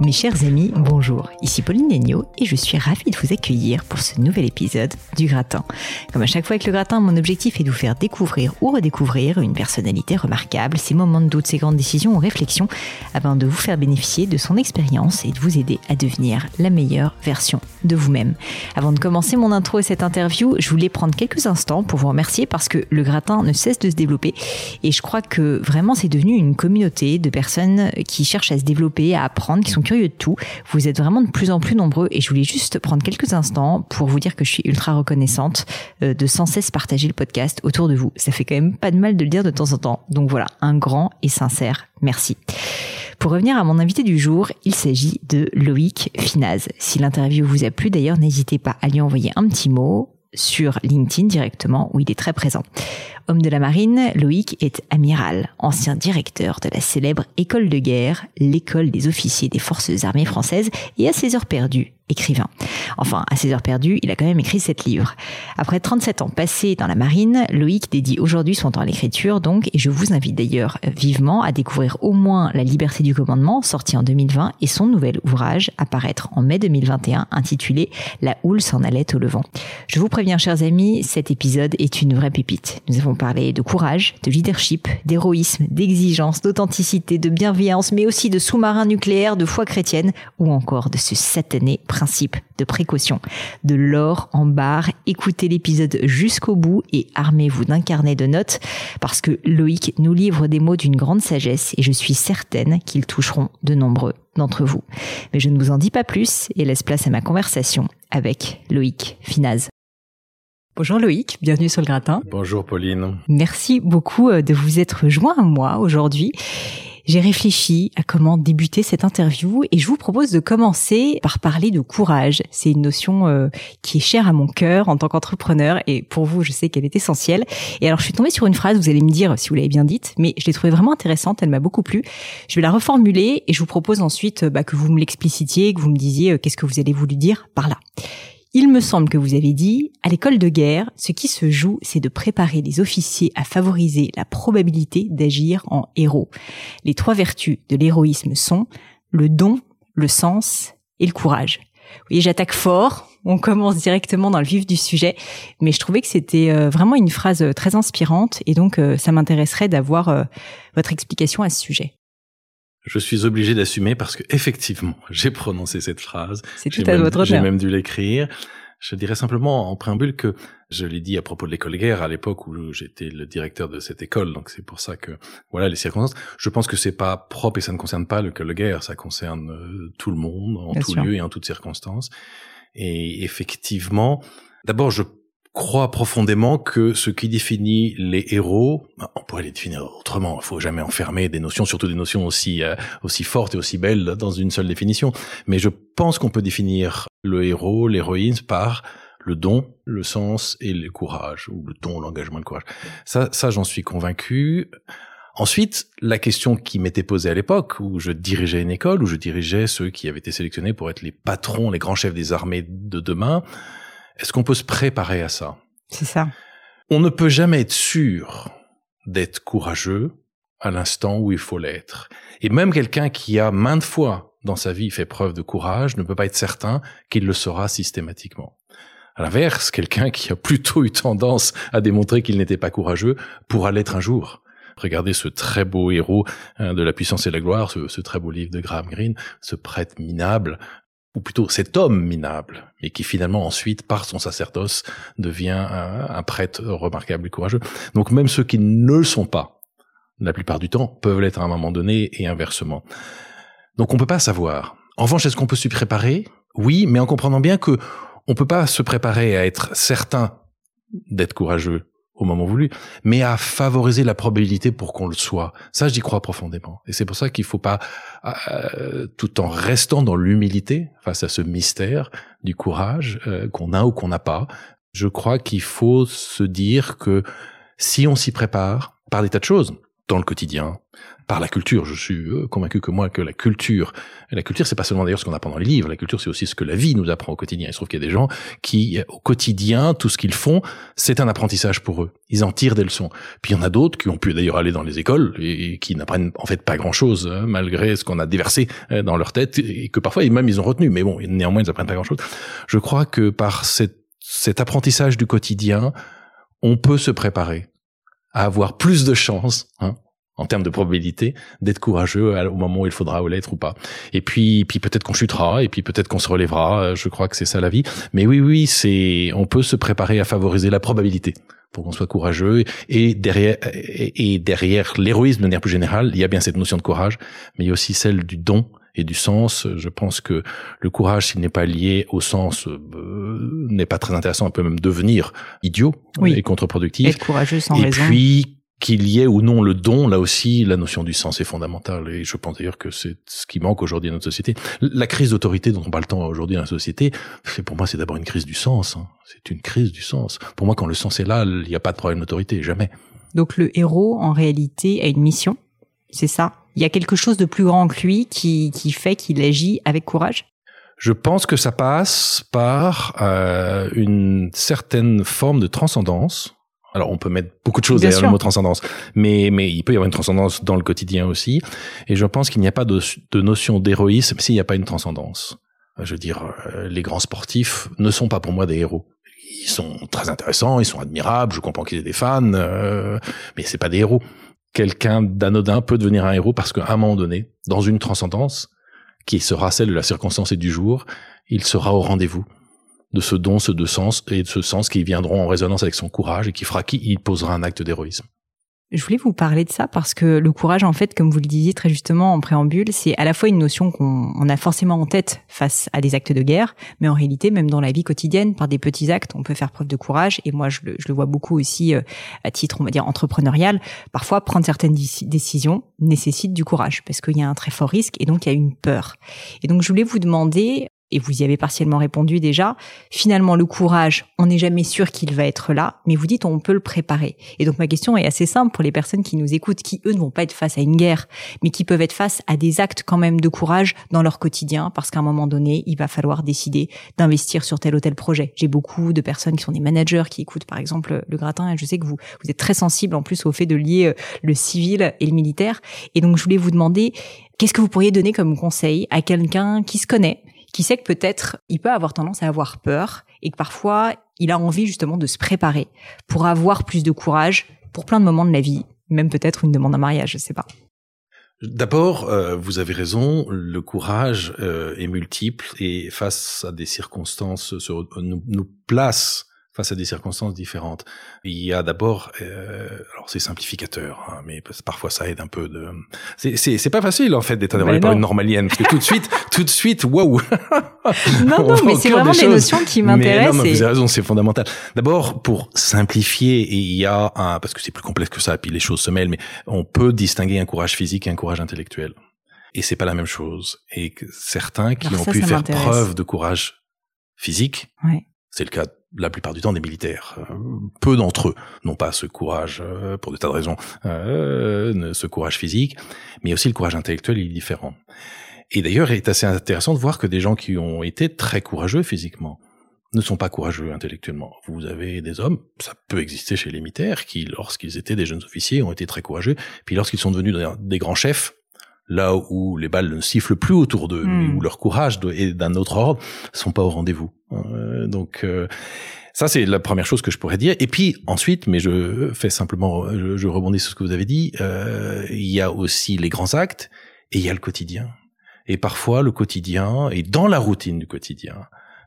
Mes chers amis, bonjour. Ici Pauline Negno et je suis ravie de vous accueillir pour ce nouvel épisode du Gratin. Comme à chaque fois avec le Gratin, mon objectif est de vous faire découvrir ou redécouvrir une personnalité remarquable, ses moments de doute, ses grandes décisions ou réflexions, afin de vous faire bénéficier de son expérience et de vous aider à devenir la meilleure version de vous-même. Avant de commencer mon intro et cette interview, je voulais prendre quelques instants pour vous remercier parce que le Gratin ne cesse de se développer et je crois que vraiment c'est devenu une communauté de personnes qui cherchent à se développer, à apprendre, qui sont curieux de tout. Vous êtes vraiment de plus en plus nombreux et je voulais juste prendre quelques instants pour vous dire que je suis ultra reconnaissante euh, de sans cesse partager le podcast autour de vous. Ça fait quand même pas de mal de le dire de temps en temps. Donc voilà, un grand et sincère merci. Pour revenir à mon invité du jour, il s'agit de Loïc Finaz. Si l'interview vous a plu d'ailleurs, n'hésitez pas à lui envoyer un petit mot sur LinkedIn directement où il est très présent. Homme de la marine, Loïc est amiral, ancien directeur de la célèbre école de guerre, l'école des officiers des forces armées françaises, et à ses heures perdues, écrivain. Enfin, à ses heures perdues, il a quand même écrit sept livres. Après 37 ans passés dans la marine, Loïc dédie aujourd'hui son temps à l'écriture, donc, et je vous invite d'ailleurs vivement à découvrir au moins La liberté du commandement, sorti en 2020, et son nouvel ouvrage, à paraître en mai 2021, intitulé La houle s'en allait au levant. Je vous préviens, chers amis, cet épisode est une vraie pépite. Nous avons parler de courage, de leadership, d'héroïsme, d'exigence, d'authenticité, de bienveillance, mais aussi de sous-marins nucléaires, de foi chrétienne, ou encore de ce satané principe de précaution. De l'or en barre, écoutez l'épisode jusqu'au bout et armez-vous d'un carnet de notes, parce que Loïc nous livre des mots d'une grande sagesse et je suis certaine qu'ils toucheront de nombreux d'entre vous. Mais je ne vous en dis pas plus et laisse place à ma conversation avec Loïc Finaz. Bonjour Loïc, bienvenue sur le gratin. Bonjour Pauline. Merci beaucoup euh, de vous être joint à moi aujourd'hui. J'ai réfléchi à comment débuter cette interview et je vous propose de commencer par parler de courage. C'est une notion euh, qui est chère à mon cœur en tant qu'entrepreneur et pour vous, je sais qu'elle est essentielle. Et alors, je suis tombée sur une phrase, vous allez me dire si vous l'avez bien dite, mais je l'ai trouvée vraiment intéressante, elle m'a beaucoup plu. Je vais la reformuler et je vous propose ensuite bah, que vous me l'explicitiez, que vous me disiez euh, qu'est-ce que vous allez voulu dire par là. Il me semble que vous avez dit, à l'école de guerre, ce qui se joue, c'est de préparer les officiers à favoriser la probabilité d'agir en héros. Les trois vertus de l'héroïsme sont le don, le sens et le courage. Vous voyez, j'attaque fort, on commence directement dans le vif du sujet, mais je trouvais que c'était euh, vraiment une phrase euh, très inspirante et donc euh, ça m'intéresserait d'avoir votre explication à ce sujet. Je suis obligé d'assumer parce que effectivement, j'ai prononcé cette phrase. C'est tout à votre J'ai même dû l'écrire. Je dirais simplement en préambule que je l'ai dit à propos de l'école de guerre à l'époque où j'étais le directeur de cette école, donc c'est pour ça que voilà les circonstances. Je pense que c'est pas propre et ça ne concerne pas l'école de guerre, ça concerne euh, tout le monde en tout lieu et en toutes circonstances. Et effectivement, d'abord je crois profondément que ce qui définit les héros, bah, on pourrait les définir autrement. Il faut jamais enfermer des notions, surtout des notions aussi euh, aussi fortes et aussi belles dans une seule définition. Mais je pense qu'on peut définir le héros, l'héroïne par le don, le sens et le courage, ou le don, l'engagement, le courage. Ça, ça, j'en suis convaincu. Ensuite, la question qui m'était posée à l'époque, où je dirigeais une école, où je dirigeais ceux qui avaient été sélectionnés pour être les patrons, les grands chefs des armées de demain, est-ce qu'on peut se préparer à ça? C'est ça. On ne peut jamais être sûr d'être courageux à l'instant où il faut l'être. Et même quelqu'un qui a maintes fois dans sa vie fait preuve de courage ne peut pas être certain qu'il le sera systématiquement. À l'inverse, quelqu'un qui a plutôt eu tendance à démontrer qu'il n'était pas courageux pourra l'être un jour. Regardez ce très beau héros hein, de la puissance et la gloire, ce, très beau livre de Graham Greene, ce prêtre minable, ou plutôt cet homme minable, mais qui finalement ensuite, par son sacerdoce, devient un, prêtre remarquable et courageux. Donc même ceux qui ne le sont pas, la plupart du temps, peuvent l'être à un moment donné et inversement. Donc on peut pas savoir. En revanche, est-ce qu'on peut s'y préparer? Oui, mais en comprenant bien que on peut pas se préparer à être certain d'être courageux au moment voulu, mais à favoriser la probabilité pour qu'on le soit. Ça, j'y crois profondément. Et c'est pour ça qu'il faut pas, euh, tout en restant dans l'humilité face à ce mystère du courage euh, qu'on a ou qu'on n'a pas, je crois qu'il faut se dire que si on s'y prépare par des tas de choses, dans le quotidien, par la culture. Je suis euh, convaincu que moi que la culture, la culture c'est pas seulement d'ailleurs ce qu'on apprend dans les livres, la culture c'est aussi ce que la vie nous apprend au quotidien. Il se trouve qu'il y a des gens qui au quotidien tout ce qu'ils font c'est un apprentissage pour eux. Ils en tirent des leçons. Puis il y en a d'autres qui ont pu d'ailleurs aller dans les écoles et, qui n'apprennent en fait pas grand chose hein, malgré ce qu'on a déversé euh, dans leur tête et que parfois même ils ont retenu. Mais bon néanmoins ils apprennent pas grand chose. Je crois que par cet apprentissage du quotidien on peut se préparer à avoir plus de chances hein, en termes de probabilité d'être courageux au moment où il faudra l'être ou pas. Et puis, puis peut-être qu'on chutera, et puis peut-être qu'on se relèvera. Euh, je crois que c'est ça la vie. Mais oui, oui, c'est, on peut se préparer à favoriser la probabilité pour qu'on soit courageux. Et derrière, et derrière l'héroïsme de manière plus générale, il y a bien cette notion de courage, mais il y a aussi celle du don et du sens. Je pense que le courage, s'il n'est pas lié au sens, euh, n'est pas très intéressant. On peut même devenir idiot et contre-productif. Être courageux sans et raison. Puis qu'il y ait ou non le don, là aussi, la notion du sens est fondamentale. Et je pense d'ailleurs que c'est ce qui manque aujourd'hui dans notre société. La crise d'autorité dont on parle tant aujourd'hui dans la société, c'est pour moi, c'est d'abord une crise du sens. Hein. C'est une crise du sens. Pour moi, quand le sens est là, il n'y a pas de problème d'autorité, jamais. Donc le héros, en réalité, a une mission. C'est ça? Il y a quelque chose de plus grand que lui qui, qui fait qu'il agit avec courage? Je pense que ça passe par euh, une certaine forme de transcendance alors on peut mettre beaucoup de choses derrière le mot transcendance, mais mais il peut y avoir une transcendance dans le quotidien aussi. Et je pense qu'il n'y a pas de, de notion d'héroïsme s'il n'y a pas une transcendance. Je veux dire, euh, les grands sportifs ne sont pas pour moi des héros. Ils sont très intéressants, ils sont admirables. Je comprends qu'ils aient des fans, euh, mais c'est pas des héros. Quelqu'un d'anodin peut devenir un héros parce qu'à un moment donné, dans une transcendance qui sera celle de la circonstance et du jour, il sera au rendez-vous de ce don, ce de sens et de ce sens qui viendront en résonance avec son courage et qui fera qu'il posera un acte d'héroïsme. Je voulais vous parler de ça parce que le courage, en fait, comme vous le disiez très justement en préambule, c'est à la fois une notion qu'on a forcément en tête face à des actes de guerre, mais en réalité, même dans la vie quotidienne, par des petits actes, on peut faire preuve de courage. Et moi, je le, je le vois beaucoup aussi euh, à titre, on va dire, entrepreneurial. Parfois, prendre certaines décisions nécessite du courage parce qu'il y a un très fort risque et donc il y a une peur. Et donc, je voulais vous demander, et vous y avez partiellement répondu déjà, finalement le courage, on n'est jamais sûr qu'il va être là, mais vous dites on peut le préparer. Et donc ma question est assez simple pour les personnes qui nous écoutent, qui eux ne vont pas être face à une guerre, mais qui peuvent être face à des actes quand même de courage dans leur quotidien, parce qu'à un moment donné, il va falloir décider d'investir sur tel ou tel projet. J'ai beaucoup de personnes qui sont des managers qui écoutent par exemple le gratin, et je sais que vous, vous êtes très sensible en plus au fait de lier euh, le civil et le militaire. Et donc je voulais vous demander, qu'est-ce que vous pourriez donner comme conseil à quelqu'un qui se connaît, qui sait que peut-être il peut avoir tendance à avoir peur et que parfois il a envie justement de se préparer pour avoir plus de courage pour plein de moments de la vie, même peut-être une demande en mariage, je sais pas. D'abord, euh, vous avez raison, le courage euh, est multiple et face à des circonstances nous, nous place face à des circonstances différentes. Il y a d'abord, euh, alors c'est simplificateur, hein, mais parfois ça aide un peu de. C'est pas facile en fait d'être adoré par une normalienne parce que tout de suite, tout de suite, waouh. non non, mais c'est vraiment des, notions qui m'intéressent. Non, vous avez raison, c'est fondamental. D'abord pour simplifier, il y a un parce que c'est plus complexe que ça, puis les choses se mêlent, mais on peut distinguer un courage physique et un courage intellectuel. Et c'est pas la même chose. Et certains qui ont pu faire preuve de courage physique, ouais. c'est le cas la plupart du temps des militaires. Euh, peu d'entre eux n'ont pas ce courage, euh, pour de tas de raisons, euh, ce courage physique, mais aussi le courage intellectuel est différent. Et d'ailleurs, il est assez intéressant de voir que des gens qui ont été très courageux physiquement ne sont pas courageux intellectuellement. Vous avez des hommes, ça peut exister chez les militaires, qui, lorsqu'ils étaient des jeunes officiers, ont été très courageux, puis lorsqu'ils sont devenus des grands chefs, là où les balles ne sifflent plus autour d'eux, mais Hmm. où leur courage est d'un autre ordre, sont pas au rendez-vous. Euh, donc euh, ça c'est la première chose que je pourrais dire. Et puis ensuite, mais je fais simplement, je, je rebondis sur ce que vous avez dit. euh, il y a aussi les grands actes et il y a le quotidien. Et parfois le quotidien est dans la routine du quotidien,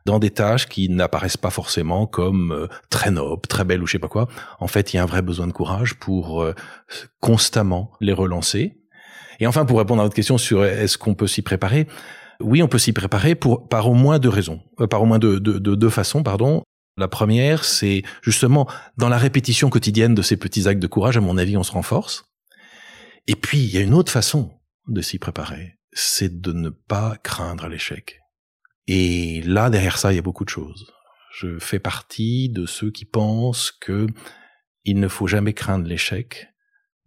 dans des tâches qui n'apparaissent pas forcément comme euh, très nobles, très belles ou je sais pas quoi. En fait, il y a un vrai besoin de courage pour euh, constamment les relancer. Et enfin, pour répondre à votre question sur est-ce qu'on peut s'y préparer, oui, on peut s'y préparer pour par au moins deux raisons, euh, par au moins deux, deux, deux, deux façons, pardon. La première, c'est justement dans la répétition quotidienne de ces petits actes de courage, à mon avis, on se renforce. Et puis, il y a une autre façon de s'y préparer, c'est de ne pas craindre l'échec. Et là, derrière ça, il y a beaucoup de choses. Je fais partie de ceux qui pensent que il ne faut jamais craindre l'échec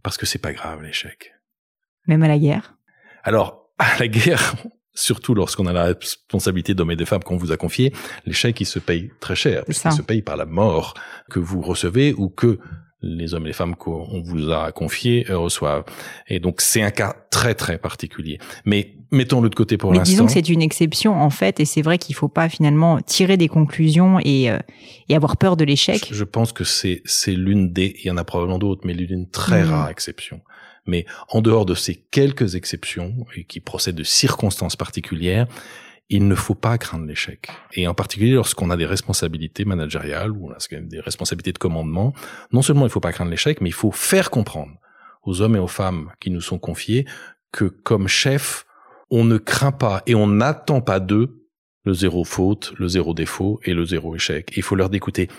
parce que c'est pas grave l'échec. Même à la guerre. Alors, à la guerre, surtout lorsqu'on a la responsabilité d'hommes et de femmes qu'on vous a confié, l'échec, il se paye très cher. Il se paye par la mort que vous recevez ou que les hommes et les femmes qu'on vous a confiés euh, reçoivent. Et donc, c'est un cas très, très particulier. Mais mettons-le de côté pour Mais l'instant. disons que c'est une exception en fait, et c'est vrai qu'il faut pas finalement tirer des conclusions et, euh, et avoir peur de l'échec. Je, je pense que c'est l'une des, il y en a probablement d'autres, mais l'une très Mm. rare exception. Mais en dehors de ces quelques exceptions et qui procèdent de circonstances particulières, il ne faut pas craindre l'échec. Et en particulier lorsqu'on a des responsabilités managériales ou des responsabilités de commandement, non seulement il ne faut pas craindre l'échec, mais il faut faire comprendre aux hommes et aux femmes qui nous sont confiés que comme chef, on ne craint pas et on n'attend pas d'eux le zéro faute, le zéro défaut et le zéro échec. Il faut leur d'écouter.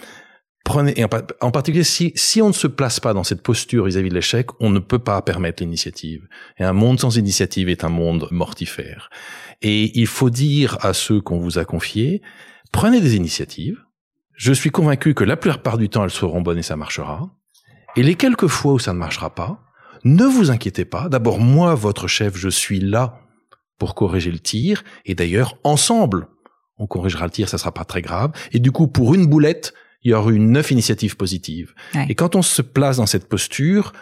Prenez, en, pa- en particulier, si, on ne se place pas dans cette posture vis-à-vis de l'échec, on ne peut pas permettre l'initiative. Et un monde sans initiative est un monde mortifère. Et il faut dire à ceux qu'on vous a confiés, prenez des initiatives. Je suis convaincu que la plupart du temps, elles seront bonnes et ça marchera. Et les quelques fois où ça ne marchera pas, ne vous inquiétez pas. D'abord, moi, votre chef, je suis là pour corriger le tir. Et d'ailleurs, ensemble, on corrigera le tir, ça sera pas très grave. Et du coup, pour une boulette, il y aura eu neuf initiatives positives. Ouais. Et quand on se place dans cette posture,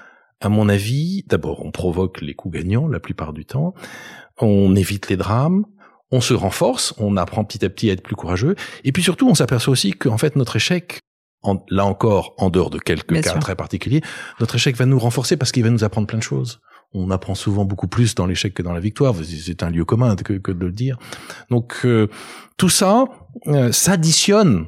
à mon avis, d'abord, on provoque les coups gagnants la plupart du temps, on évite les drames, on se renforce, on apprend petit à petit à être plus courageux, et puis surtout, on s'aperçoit aussi qu'en fait, notre échec, en- là encore, en dehors de quelques Bien cas sûr. très particuliers, notre échec va nous renforcer parce qu'il va nous apprendre plein de choses. On apprend souvent beaucoup plus dans l'échec que dans la victoire. C'est un lieu commun que, que de le dire. Donc euh, tout ça euh, s'additionne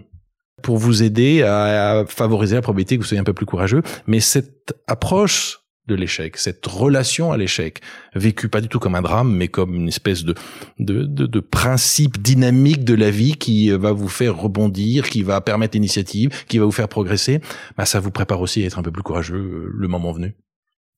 pour vous aider à, à favoriser la probabilité que vous soyez un peu plus courageux. Mais cette approche de l'échec, cette relation à l'échec, vécue pas du tout comme un drame, mais comme une espèce de, de, de, de principe dynamique de la vie qui va vous faire rebondir, qui va permettre l'initiative, qui va vous faire progresser, bah, ça vous prépare aussi à être un peu plus courageux euh, le moment venu.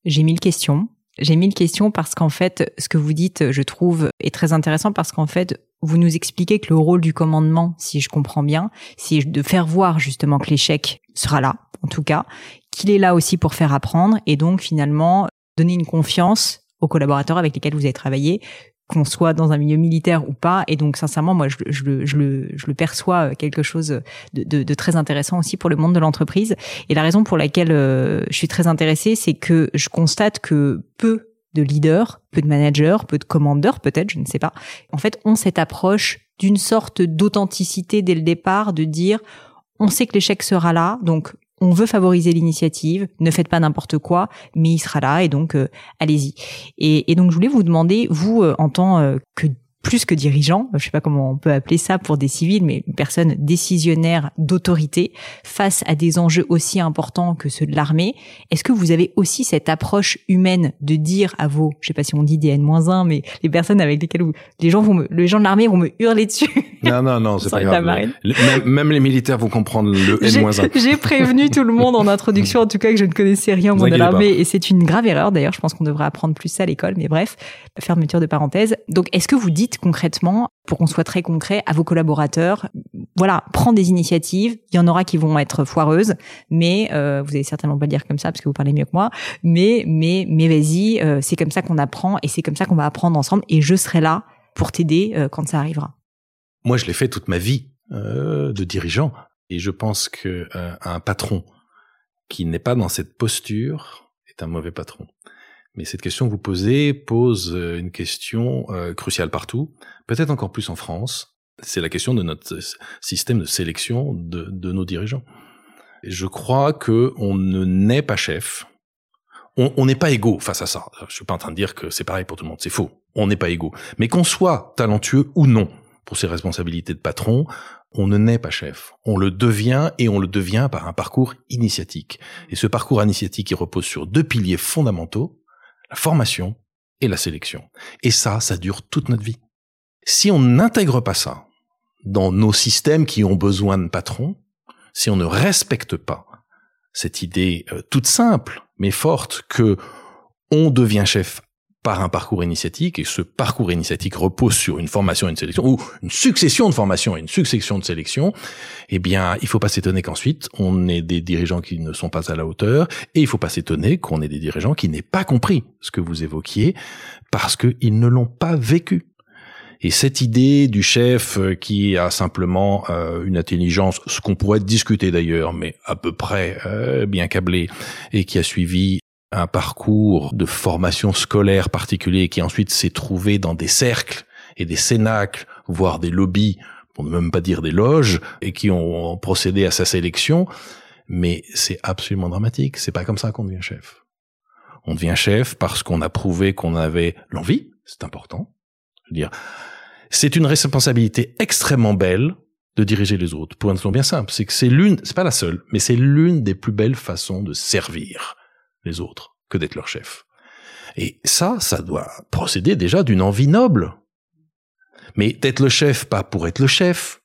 J'ai mille questions. J'ai mille questions parce qu'en fait, ce que vous dites, je trouve, est très intéressant parce qu'en fait, vous nous expliquez que le rôle du commandement, si je comprends bien, c'est de faire voir justement que l'échec sera là, en tout cas, qu'il est là aussi pour faire apprendre et donc finalement donner une confiance aux collaborateurs avec lesquels vous avez travaillé, qu'on soit dans un milieu militaire ou pas. Et donc, sincèrement, moi, je, le- je le, je le perçois quelque chose de, de- de très intéressant aussi pour le monde de l'entreprise. Et la raison pour laquelle euh, je suis très intéressée, c'est que je constate que peu de leaders, peu de managers, peu de commandeurs peut-être, je ne sais pas, en fait, ont cette approche d'une sorte d'authenticité dès le départ, de dire, on sait que l'échec sera là, donc on veut favoriser l'initiative, ne faites pas n'importe quoi, mais il sera là, et donc euh, allez-y. Et, donc je voulais vous demander, vous, euh, en tant euh, que plus que dirigeant, je sais pas comment on peut appeler ça pour des civils, mais une personne décisionnaire d'autorité face à des enjeux aussi importants que ceux de l'armée, est-ce que vous avez aussi cette approche humaine de dire à vos, je sais pas si on dit des N-1, mais les personnes avec lesquelles vous, les gens vont me, les gens de l'armée vont me hurler dessus? Non, non, non, c'est pas grave. Même, même les militaires vont comprendre le J'ai N-1. j'ai prévenu tout le monde en introduction, en tout cas que je ne connaissais rien au monde de l'armée, et c'est une grave erreur. D'ailleurs, je pense qu'on devrait apprendre plus ça à l'école, mais bref, fermeture de parenthèse. Donc, est-ce que vous dites concrètement, pour qu'on soit très concret, à vos collaborateurs, voilà, prends des initiatives. Il y en aura qui vont être foireuses, mais euh, vous allez certainement pas le dire comme ça parce que vous parlez mieux que moi. Mais, mais, mais vas-y, euh, c'est comme ça qu'on apprend et c'est comme ça qu'on va apprendre ensemble. Et je serai là pour t'aider euh, quand ça arrivera. Moi, je l'ai fait toute ma vie de dirigeant. Et je pense que un patron qui n'est pas dans cette posture est un mauvais patron. Mais cette question que vous posez pose euh, une question euh, cruciale partout, peut-être encore plus en France. C'est la question de notre système de sélection de, de nos dirigeants. je crois que on ne naît pas chef. On n'est pas égaux face à ça. Je suis pas en train de dire que c'est pareil pour tout le monde. C'est faux. On n'est pas égaux. Mais qu'on soit talentueux ou non pour ses responsabilités de patron, on ne naît pas chef. On le devient et on le devient par un parcours initiatique. Et ce parcours initiatique, il repose sur deux piliers fondamentaux la formation et la sélection. Et ça, ça dure toute notre vie. Si on n'intègre pas ça dans nos systèmes qui ont besoin de patrons, si on ne respecte pas cette idée euh, toute simple mais forte que on devient chef par un parcours initiatique, et ce parcours initiatique repose sur une formation et une sélection, ou une succession de formations et une succession de sélections, eh bien, il faut pas s'étonner qu'ensuite, on ait des dirigeants qui ne sont pas à la hauteur, et il faut pas s'étonner qu'on ait des dirigeants qui n'aient pas compris ce que vous évoquiez, parce qu'ils ne l'ont pas vécu. Et cette idée du chef euh, qui a simplement euh, une intelligence, ce qu'on pourrait discuter d'ailleurs, mais à peu près euh, bien câblé, et qui a suivi un parcours de formation scolaire particulier qui ensuite s'est trouvé dans des cercles et des cénacles, voire des lobbies, pour ne même pas dire des loges, et qui ont procédé à sa sélection. Mais c'est absolument dramatique. C'est pas comme ça qu'on devient chef. On devient chef parce qu'on a prouvé qu'on avait l'envie. C'est important. Je veux dire, c'est une responsabilité extrêmement belle de diriger les autres. Pour une raison bien simple, c'est que c'est l'une, c'est pas la seule, mais c'est l'une des plus belles façons de servir les autres que d'être leur chef. Et ça, ça doit procéder déjà d'une envie noble. Mais d'être le chef, pas pour être le chef,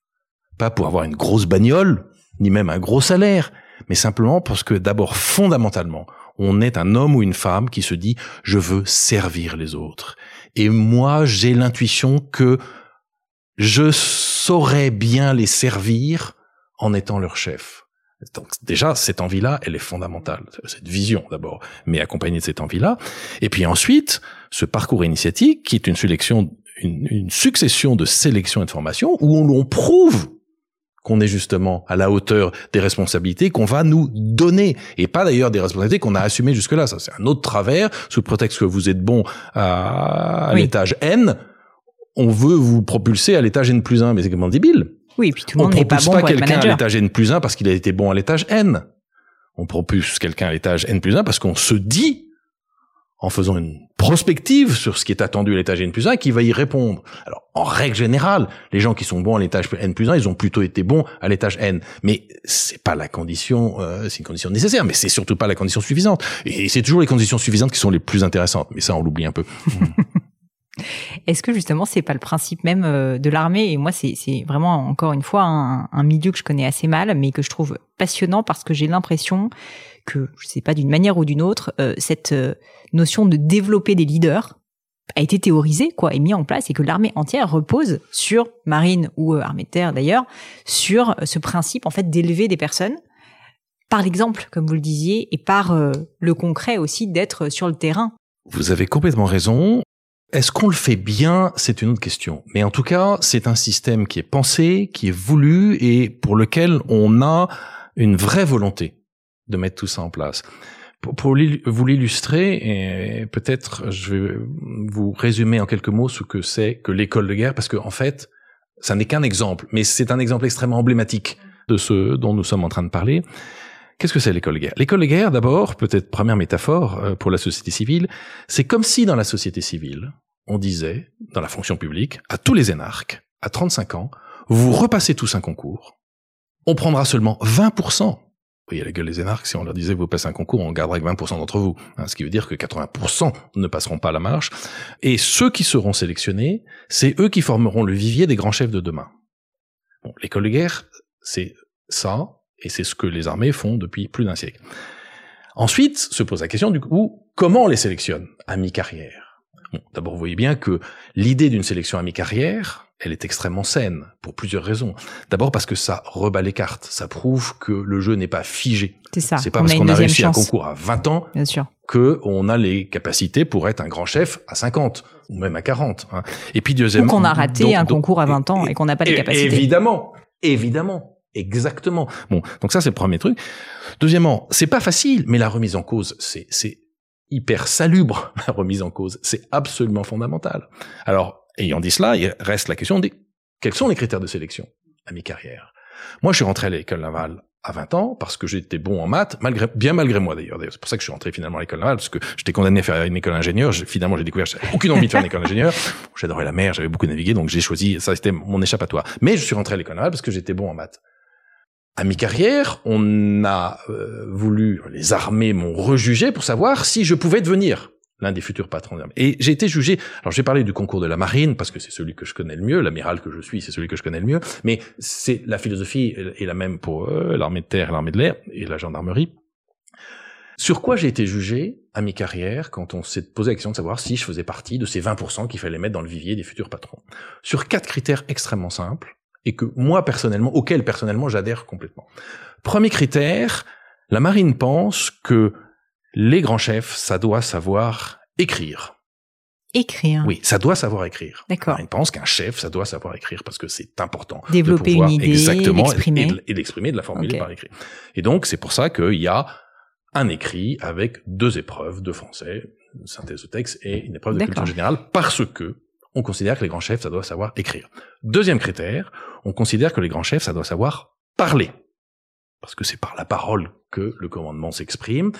pas pour avoir une grosse bagnole, ni même un gros salaire, mais simplement parce que d'abord, fondamentalement, on est un homme ou une femme qui se dit je veux servir les autres. Et moi, j'ai l'intuition que je saurais bien les servir en étant leur chef. Donc déjà, cette envie-là, elle est fondamentale, cette vision d'abord, mais accompagnée de cette envie-là. Et puis ensuite, ce parcours initiatique, qui est une sélection, une, succession de sélections et de formations, où on, on prouve qu'on est justement à la hauteur des responsabilités qu'on va nous donner, et pas d'ailleurs des responsabilités qu'on a assumées jusque-là. Ça, c'est un autre travers, sous prétexte que vous êtes bon à, l'étage N, on veut vous propulser à l'étage N plus 1, mais c'est comment débile. Oui, puis tout le monde n'est pas bon pas quelqu'un à l'étage N plus 1 parce qu'il a été bon à l'étage N. On propulse quelqu'un à l'étage N plus 1 parce qu'on se dit, en faisant une prospective sur ce qui est attendu à l'étage N plus 1, qu'il va y répondre. Alors, en règle générale, les gens qui sont bons à l'étage N plus 1, ils ont plutôt été bons à l'étage N. Mais c'est pas la condition, euh, c'est une condition nécessaire, mais c'est surtout pas la condition suffisante. Et c'est toujours les conditions suffisantes qui sont les plus intéressantes. Mais ça, on l'oublie un peu. Est-ce que justement c'est pas le principe même euh, de l'armée? Et moi c'est vraiment encore une fois un, milieu que je connais assez mal, mais que je trouve passionnant parce que j'ai l'impression que je sais pas d'une manière ou d'une autre euh, cette euh, notion de développer des leaders a été théorisée quoi et mis en place et que l'armée entière repose sur marine ou armée de terre d'ailleurs sur ce principe en fait d'élever des personnes par l'exemple comme vous le disiez et par le concret aussi d'être sur le terrain vous avez complètement raison. Est-ce qu'on le fait bien? C'est une autre question. Mais en tout cas, c'est un système qui est pensé, qui est voulu et pour lequel on a une vraie volonté de mettre tout ça en place. Pour, vous l'illustrer, et peut-être je vais vous résumer en quelques mots ce que c'est que l'école de guerre, parce qu'en en fait, ça n'est qu'un exemple, mais c'est un exemple extrêmement emblématique de ce dont nous sommes en train de parler. Qu'est-ce que c'est l'école de guerre? L'école de guerre, d'abord, peut-être première métaphore euh, pour la société civile, c'est comme si dans la société civile, on disait, dans la fonction publique, à tous les énarques, à 35 ans, vous repassez tous un concours, on prendra seulement 20%. Vous voyez la gueule des énarques, si on leur disait vous passez un concours, on gardera que 20% d'entre vous. Hein, ce qui veut dire que 80% ne passeront pas la marche. Et ceux qui seront sélectionnés, c'est eux qui formeront le vivier des grands chefs de demain. Bon, l'école de guerre, c'est ça, et c'est ce que les armées font depuis plus d'un siècle. Ensuite, se pose la question du coup, comment on les sélectionne à mi-carrière bon, D'abord, vous voyez bien que l'idée d'une sélection à mi-carrière, elle est extrêmement saine, pour plusieurs raisons. D'abord parce que ça rebat les cartes, ça prouve que le jeu n'est pas figé. C'est ça. C'est pas parce qu'on a réussi un concours à 20 ans bien sûr. que on a les capacités pour être un grand chef à 50 ou même à 40. Hein. Et puis deuxièmement, ou qu'on a raté un concours à 20 ans et, et qu'on n'a pas les capacités. Évidemment, évidemment. Exactement. Bon, donc ça c'est le premier truc. Deuxièmement, c'est pas facile, mais la remise en cause, c'est c'est hyper salubre, la remise en cause. C'est absolument fondamental. Alors, ayant dit cela, il reste la question des quels sont les critères de sélection à mi-carrière? Moi, je suis rentré à l'école navale à 20 ans parce que j'étais bon en maths, malgré, bien malgré moi d'ailleurs. C'est pour ça que je suis rentré finalement à l'école navale parce que j'étais condamné à faire une école d'ingénieur. Finalement, j'ai découvert j'avais aucune envie de faire une école d'ingénieur. J'adorais la mer, j'avais beaucoup navigué, donc j'ai choisi ça. C'était mon échappatoire. Mais je suis rentré à l'école navale parce que j'étais bon en maths. À mi-carrière, on a euh, voulu, les armées m'ont rejugé pour savoir si je pouvais devenir l'un des futurs patrons d'armée. Et j'ai été jugé, alors j'ai parlé du concours de la marine, parce que c'est celui que je connais le mieux, l'amiral que je suis, c'est celui que je connais le mieux, mais c'est la philosophie est la même pour l'armée de terre, l'armée de l'air et la gendarmerie. Sur quoi j'ai été jugé à mi-carrière quand on s'est posé la question de savoir si je faisais partie de ces 20% qu'il fallait mettre dans le vivier des futurs patrons? Sur quatre critères extrêmement simples, et que moi personnellement, auxquels personnellement j'adhère complètement. Premier critère, la marine pense que les grands chefs, ça doit savoir écrire. Écrire. Oui, ça doit savoir écrire. D'accord. Il pense qu'un chef, ça doit savoir écrire parce que c'est important. Développer de pouvoir une idée, exactement l'exprimer. et, l'exprimer, de la formuler Ok. par écrit. Et donc c'est pour ça qu'il y a un écrit avec deux épreuves de français, une synthèse de texte et une épreuve de culture générale, parce que on considère que les grands chefs, ça doit savoir écrire. Deuxième critère, on considère que les grands chefs, ça doit savoir parler. Parce que c'est par la parole que le commandement s'exprime.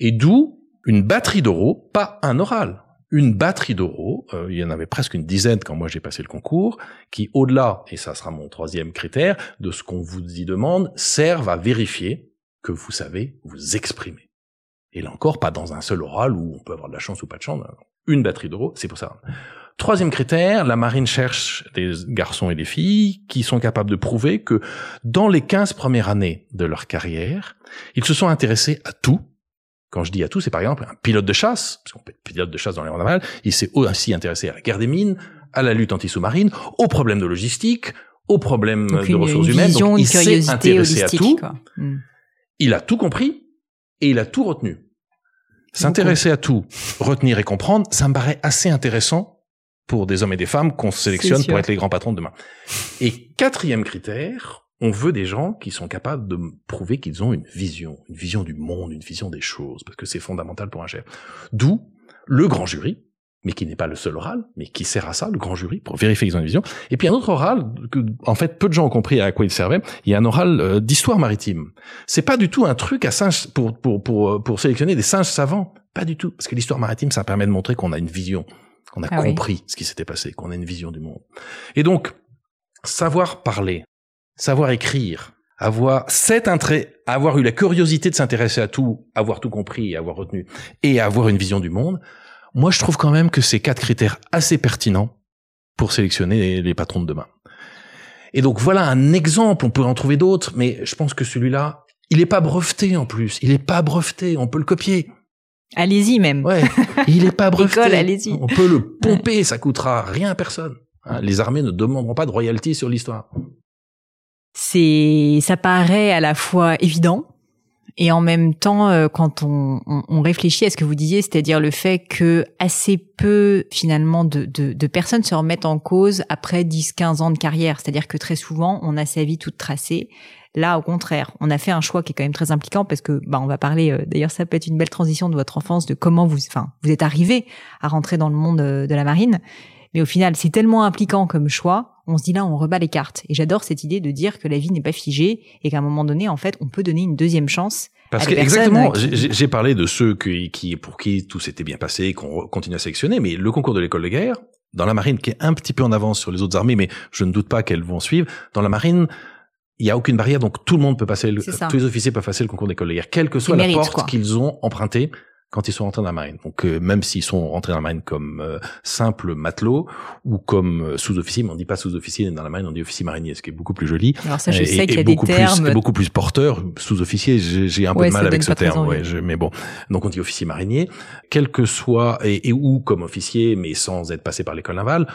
Et d'où une batterie d'oraux, pas un oral. Une batterie d'oraux, euh, il y en avait presque une dizaine quand moi j'ai passé le concours, qui au-delà, et ça sera mon troisième critère, de ce qu'on vous y demande, servent à vérifier que vous savez vous exprimer. Et là encore, pas dans un seul oral où on peut avoir de la chance ou pas de chance, une batterie d'oraux, c'est pour ça. Troisième critère, la marine cherche des garçons et des filles qui sont capables de prouver que dans les 15 premières années de leur carrière, ils se sont intéressés à tout. Quand je dis à tout, c'est par exemple un pilote de chasse, parce qu'on peut être pilote de chasse dans les navals, il s'est aussi intéressé à la guerre des mines, à la lutte anti-sous-marine, aux problèmes de logistique, aux problèmes Donc de une, ressources une humaines. vision, Donc, une il s'est intéressé à tout. Hmm. Il a tout compris et il a tout retenu. S'intéresser à tout, retenir et comprendre, ça me paraît assez intéressant pour des hommes et des femmes qu'on sélectionne pour être les grands patrons de demain. Et quatrième critère, on veut des gens qui sont capables de prouver qu'ils ont une vision, une vision du monde, une vision des choses, parce que c'est fondamental pour un chef. D'où le grand jury, mais qui n'est pas le seul oral, mais qui sert à ça, le grand jury, pour vérifier qu'ils ont une vision. Et puis un autre oral, que en fait peu de gens ont compris à quoi il servait, il y a un oral euh, d'histoire maritime. C'est pas du tout un truc à singe pour, pour, pour, euh, pour sélectionner des singes savants, pas du tout, parce que l'histoire maritime, ça permet de montrer qu'on a une vision, qu'on a Ah oui. compris ce qui s'était passé, qu'on a une vision du monde. Et donc, savoir parler, savoir écrire, avoir cet intérêt, avoir eu la curiosité de s'intéresser à tout, avoir tout compris, avoir retenu, et avoir une vision du monde, moi je trouve quand même que c'est quatre critères assez pertinents pour sélectionner les, patrons de demain. Et donc voilà un exemple, on peut en trouver d'autres, mais je pense que celui-là, il est pas breveté en plus, il est pas breveté, on peut le copier. Allez-y même. Ouais, il est pas breveté. École, allez-y. On peut le pomper, ça coûtera rien à personne. Hein, les armées ne demanderont pas de royalties sur l'histoire. c'est ça paraît à la fois évident et en même temps euh, quand on, on, on réfléchit à ce que vous disiez c'est-à-dire le fait que assez peu finalement de, de, de personnes se remettent en cause après 10-15 ans de carrière. C'est-à-dire que très souvent on a sa vie toute tracée. Là au contraire on a fait un choix qui est quand même très impliquant parce que bah on va parler euh, d'ailleurs ça peut être une belle transition de votre enfance de comment vous enfin vous êtes arrivé à rentrer dans le monde euh, de la marine. Mais au final, c'est tellement impliquant comme choix, on se dit là, on rebat les cartes. Et j'adore cette idée de dire que la vie n'est pas figée et qu'à un moment donné, en fait, on peut donner une deuxième chance. Parce à que exactement, qui- j'ai parlé de ceux qui, qui, pour qui tout s'était bien passé, qu'on continue à sélectionner, mais le concours de l'école de guerre, dans la marine, qui est un petit peu en avance sur les autres armées, mais je ne doute pas qu'elles vont suivre, dans la marine, il n'y a aucune barrière, donc tout le monde peut passer, le, tous les officiers peuvent passer le concours d'école de guerre, quelle que soit la porte qu'ils ont empruntée quand ils sont rentrés dans la marine. Donc euh, même s'ils sont rentrés dans la marine comme euh, simples matelots ou comme euh, sous-officiers, mais on dit pas sous-officier dans la marine, on dit officier marinier, ce qui est beaucoup plus joli. Alors ça, je Et- sais qu'il y a des beaucoup termes. plus, et beaucoup plus porteur, sous-officier. J'ai un peu de mal avec ce terme. Ouais, je- mais bon, donc on dit officier marinier, quel que soit et, et ou comme officier, mais sans être passé par l'école navale.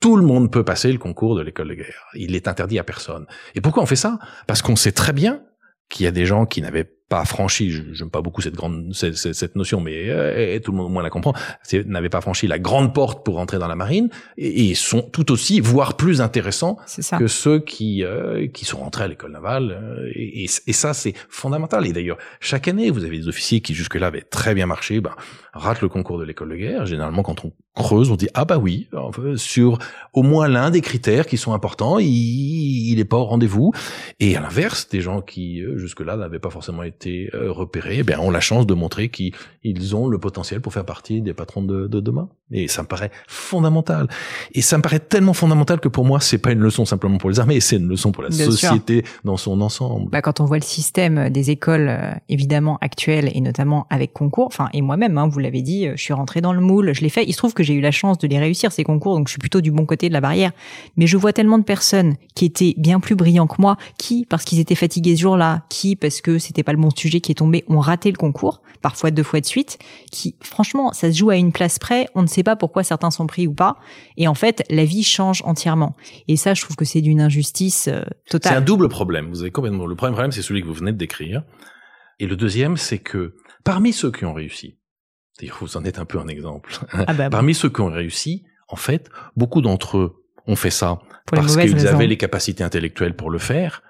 Tout le monde peut passer le concours de l'école de guerre. Il est interdit à personne. Et pourquoi on fait ça? Parce qu'on sait très bien qu'il y a des gens qui n'avaient pas franchi, j'aime pas beaucoup cette grande cette, cette notion, mais euh, tout le monde au moins la comprend, n'avaient pas franchi la grande porte pour entrer dans la marine et, et sont tout aussi, voire plus intéressants que ceux qui euh, qui sont rentrés à l'école navale. Euh, et, et, ça, c'est fondamental. Et d'ailleurs, chaque année, vous avez des officiers qui jusque-là avaient très bien marché, ben, ratent le concours de l'école de guerre. Généralement, quand on creuse, on dit ah bah oui, sur au moins l'un des critères qui sont importants, il, il est pas au rendez-vous. Et à l'inverse, des gens qui jusque-là n'avaient pas forcément été été euh, repérés, eh bien, ont la chance de montrer qu'ils ont le potentiel pour faire partie des patrons de, de, demain. Et ça me paraît fondamental. Et ça me paraît tellement fondamental que pour moi, c'est pas une leçon simplement pour les armées, c'est une leçon pour la société dans son ensemble. Bah, quand on voit le système des écoles, euh, évidemment actuelles et notamment avec concours, enfin et moi-même, hein, vous l'avez dit, euh, je suis rentré dans le moule, je l'ai fait. Il se trouve que j'ai eu la chance de les réussir ces concours, donc je suis plutôt du bon côté de la barrière. Mais je vois tellement de personnes qui étaient bien plus brillants que moi, qui parce qu'ils étaient fatigués ce jour-là, qui parce que c'était pas le bon sujet qui est tombé ont raté le concours, parfois deux fois de suite, qui franchement, ça se joue à une place près, on ne sait pas pourquoi certains sont pris ou pas, et en fait, la vie change entièrement. Et ça, je trouve que c'est d'une injustice euh, totale. C'est un double problème. Vous avez complètement le premier problème, c'est celui que vous venez de décrire, et le deuxième, c'est que parmi ceux qui ont réussi, vous en êtes un peu un exemple. Ah bah parmi ceux qui ont réussi, en fait, beaucoup d'entre eux ont fait ça parce qu'ils avaient les capacités intellectuelles pour le faire,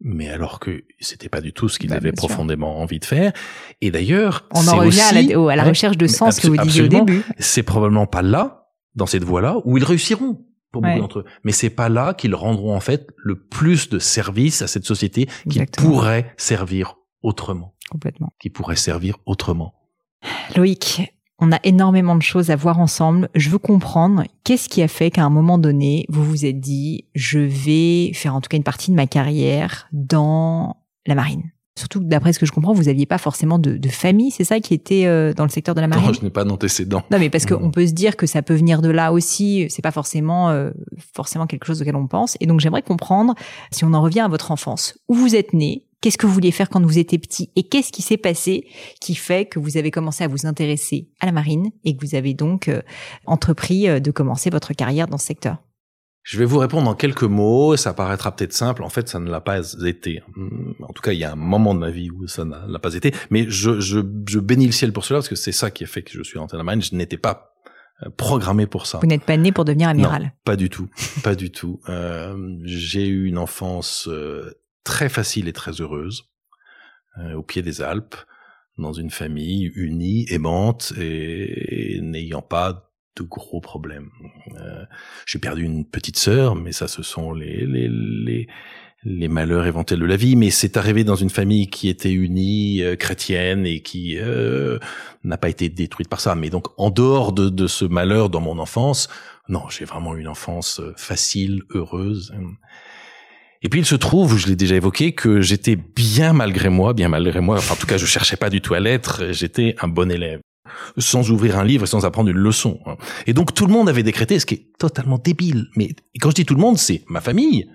mais alors que c'était pas du tout ce qu'ils bah, avaient profondément envie de faire. Et d'ailleurs, on en revient à, la, recherche de sens que vous disiez au début. C'est probablement pas là, dans cette voie-là, où ils réussiront pour beaucoup d'entre eux. Mais c'est pas là qu'ils rendront en fait le plus de service à cette société qui pourrait servir autrement. Complètement. Qui pourrait servir autrement. Loïc, on a énormément de choses à voir ensemble. Je veux comprendre qu'est-ce qui a fait qu'à un moment donné, vous vous êtes dit, je vais faire en tout cas une partie de ma carrière dans la marine. Surtout que d'après ce que je comprends, vous n'aviez pas forcément de, famille, c'est ça qui était euh, dans le secteur de la marine? Non, je n'ai pas d'antécédents. Non, mais parce qu'on peut se dire que ça peut venir de là aussi. C'est pas forcément euh, forcément quelque chose auquel on pense. Et donc j'aimerais comprendre si on en revient à votre enfance, où vous êtes né, Qu'est-ce que vous vouliez faire quand vous étiez petit et qu'est-ce qui s'est passé qui fait que vous avez commencé à vous intéresser à la marine et que vous avez donc euh, entrepris euh, de commencer votre carrière dans ce secteur? Je vais vous répondre en quelques mots, ça paraîtra peut-être simple, en fait ça ne l'a pas été. En tout cas, il y a un moment de ma vie où ça n'a l'a pas été, mais je, je, je bénis le ciel pour cela, parce que c'est ça qui a fait que je suis rentré dans la marine, je n'étais pas euh, programmé pour ça. Vous n'êtes pas né pour devenir amiral? non, Pas du tout, pas du tout. Euh, j'ai eu une enfance très facile et très heureuse, euh, au pied des Alpes, dans une famille unie, aimante et, n'ayant pas de gros problèmes. Euh, j'ai perdu une petite sœur, mais ça, ce sont les, les, les, les malheurs éventuels de la vie. Mais c'est arrivé dans une famille qui était unie, euh, chrétienne et qui euh, n'a pas été détruite par ça. Mais donc, en dehors de, de ce malheur dans mon enfance, non, j'ai vraiment une enfance facile, heureuse. Et puis il se trouve, je l'ai déjà évoqué, que j'étais bien malgré moi, bien malgré moi, enfin en tout cas je cherchais pas du tout à l'être, j'étais un bon élève, sans ouvrir un livre et sans apprendre une leçon. Et donc tout le monde avait décrété, ce qui est totalement débile. Mais quand je dis tout le monde, c'est ma famille,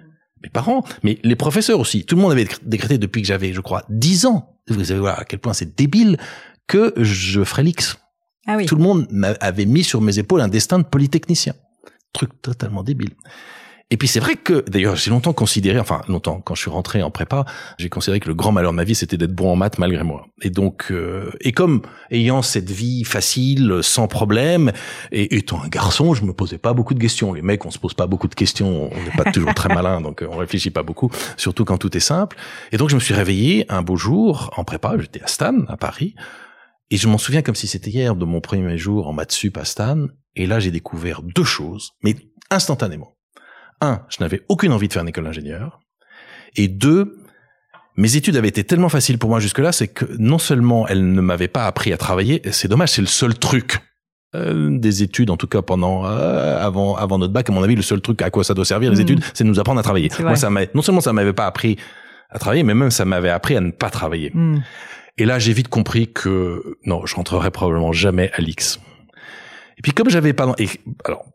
mes parents, mais les professeurs aussi. Tout le monde avait décrété depuis que j'avais, je crois, dix ans. Vous savez voilà à quel point c'est débile que je ferais l'X. Ah oui. Tout le monde avait mis sur mes épaules un destin de polytechnicien. Truc totalement débile. Et puis c'est vrai que, d'ailleurs, j'ai longtemps considéré, enfin longtemps, quand je suis rentré en prépa, j'ai considéré que le grand malheur de ma vie, c'était d'être bon en maths malgré moi. Et donc, euh, et comme ayant cette vie facile, sans problème, et étant un garçon, je me posais pas beaucoup de questions. Les mecs, on se pose pas beaucoup de questions, on n'est pas toujours très malin, donc on réfléchit pas beaucoup, surtout quand tout est simple. Et donc je me suis réveillé un beau jour en prépa, j'étais à Stan, à Paris, et je m'en souviens comme si c'était hier de mon premier jour en maths sup à Stan. Et là, j'ai découvert deux choses, mais instantanément un, je n'avais aucune envie de faire une école d'ingénieur. Et deux, mes études avaient été tellement faciles pour moi jusque-là, c'est que non seulement elles ne m'avaient pas appris à travailler, c'est dommage, c'est le seul truc euh, des études, en tout cas pendant euh, avant avant notre bac, à mon avis, le seul truc à quoi ça doit servir les mmh. études, c'est de nous apprendre à travailler. Moi, ça m'a non seulement ça m'avait pas appris à travailler, mais même ça m'avait appris à ne pas travailler. Mmh. Et là, j'ai vite compris que non, je rentrerai probablement jamais à l'X. Et puis comme j'avais pas et alors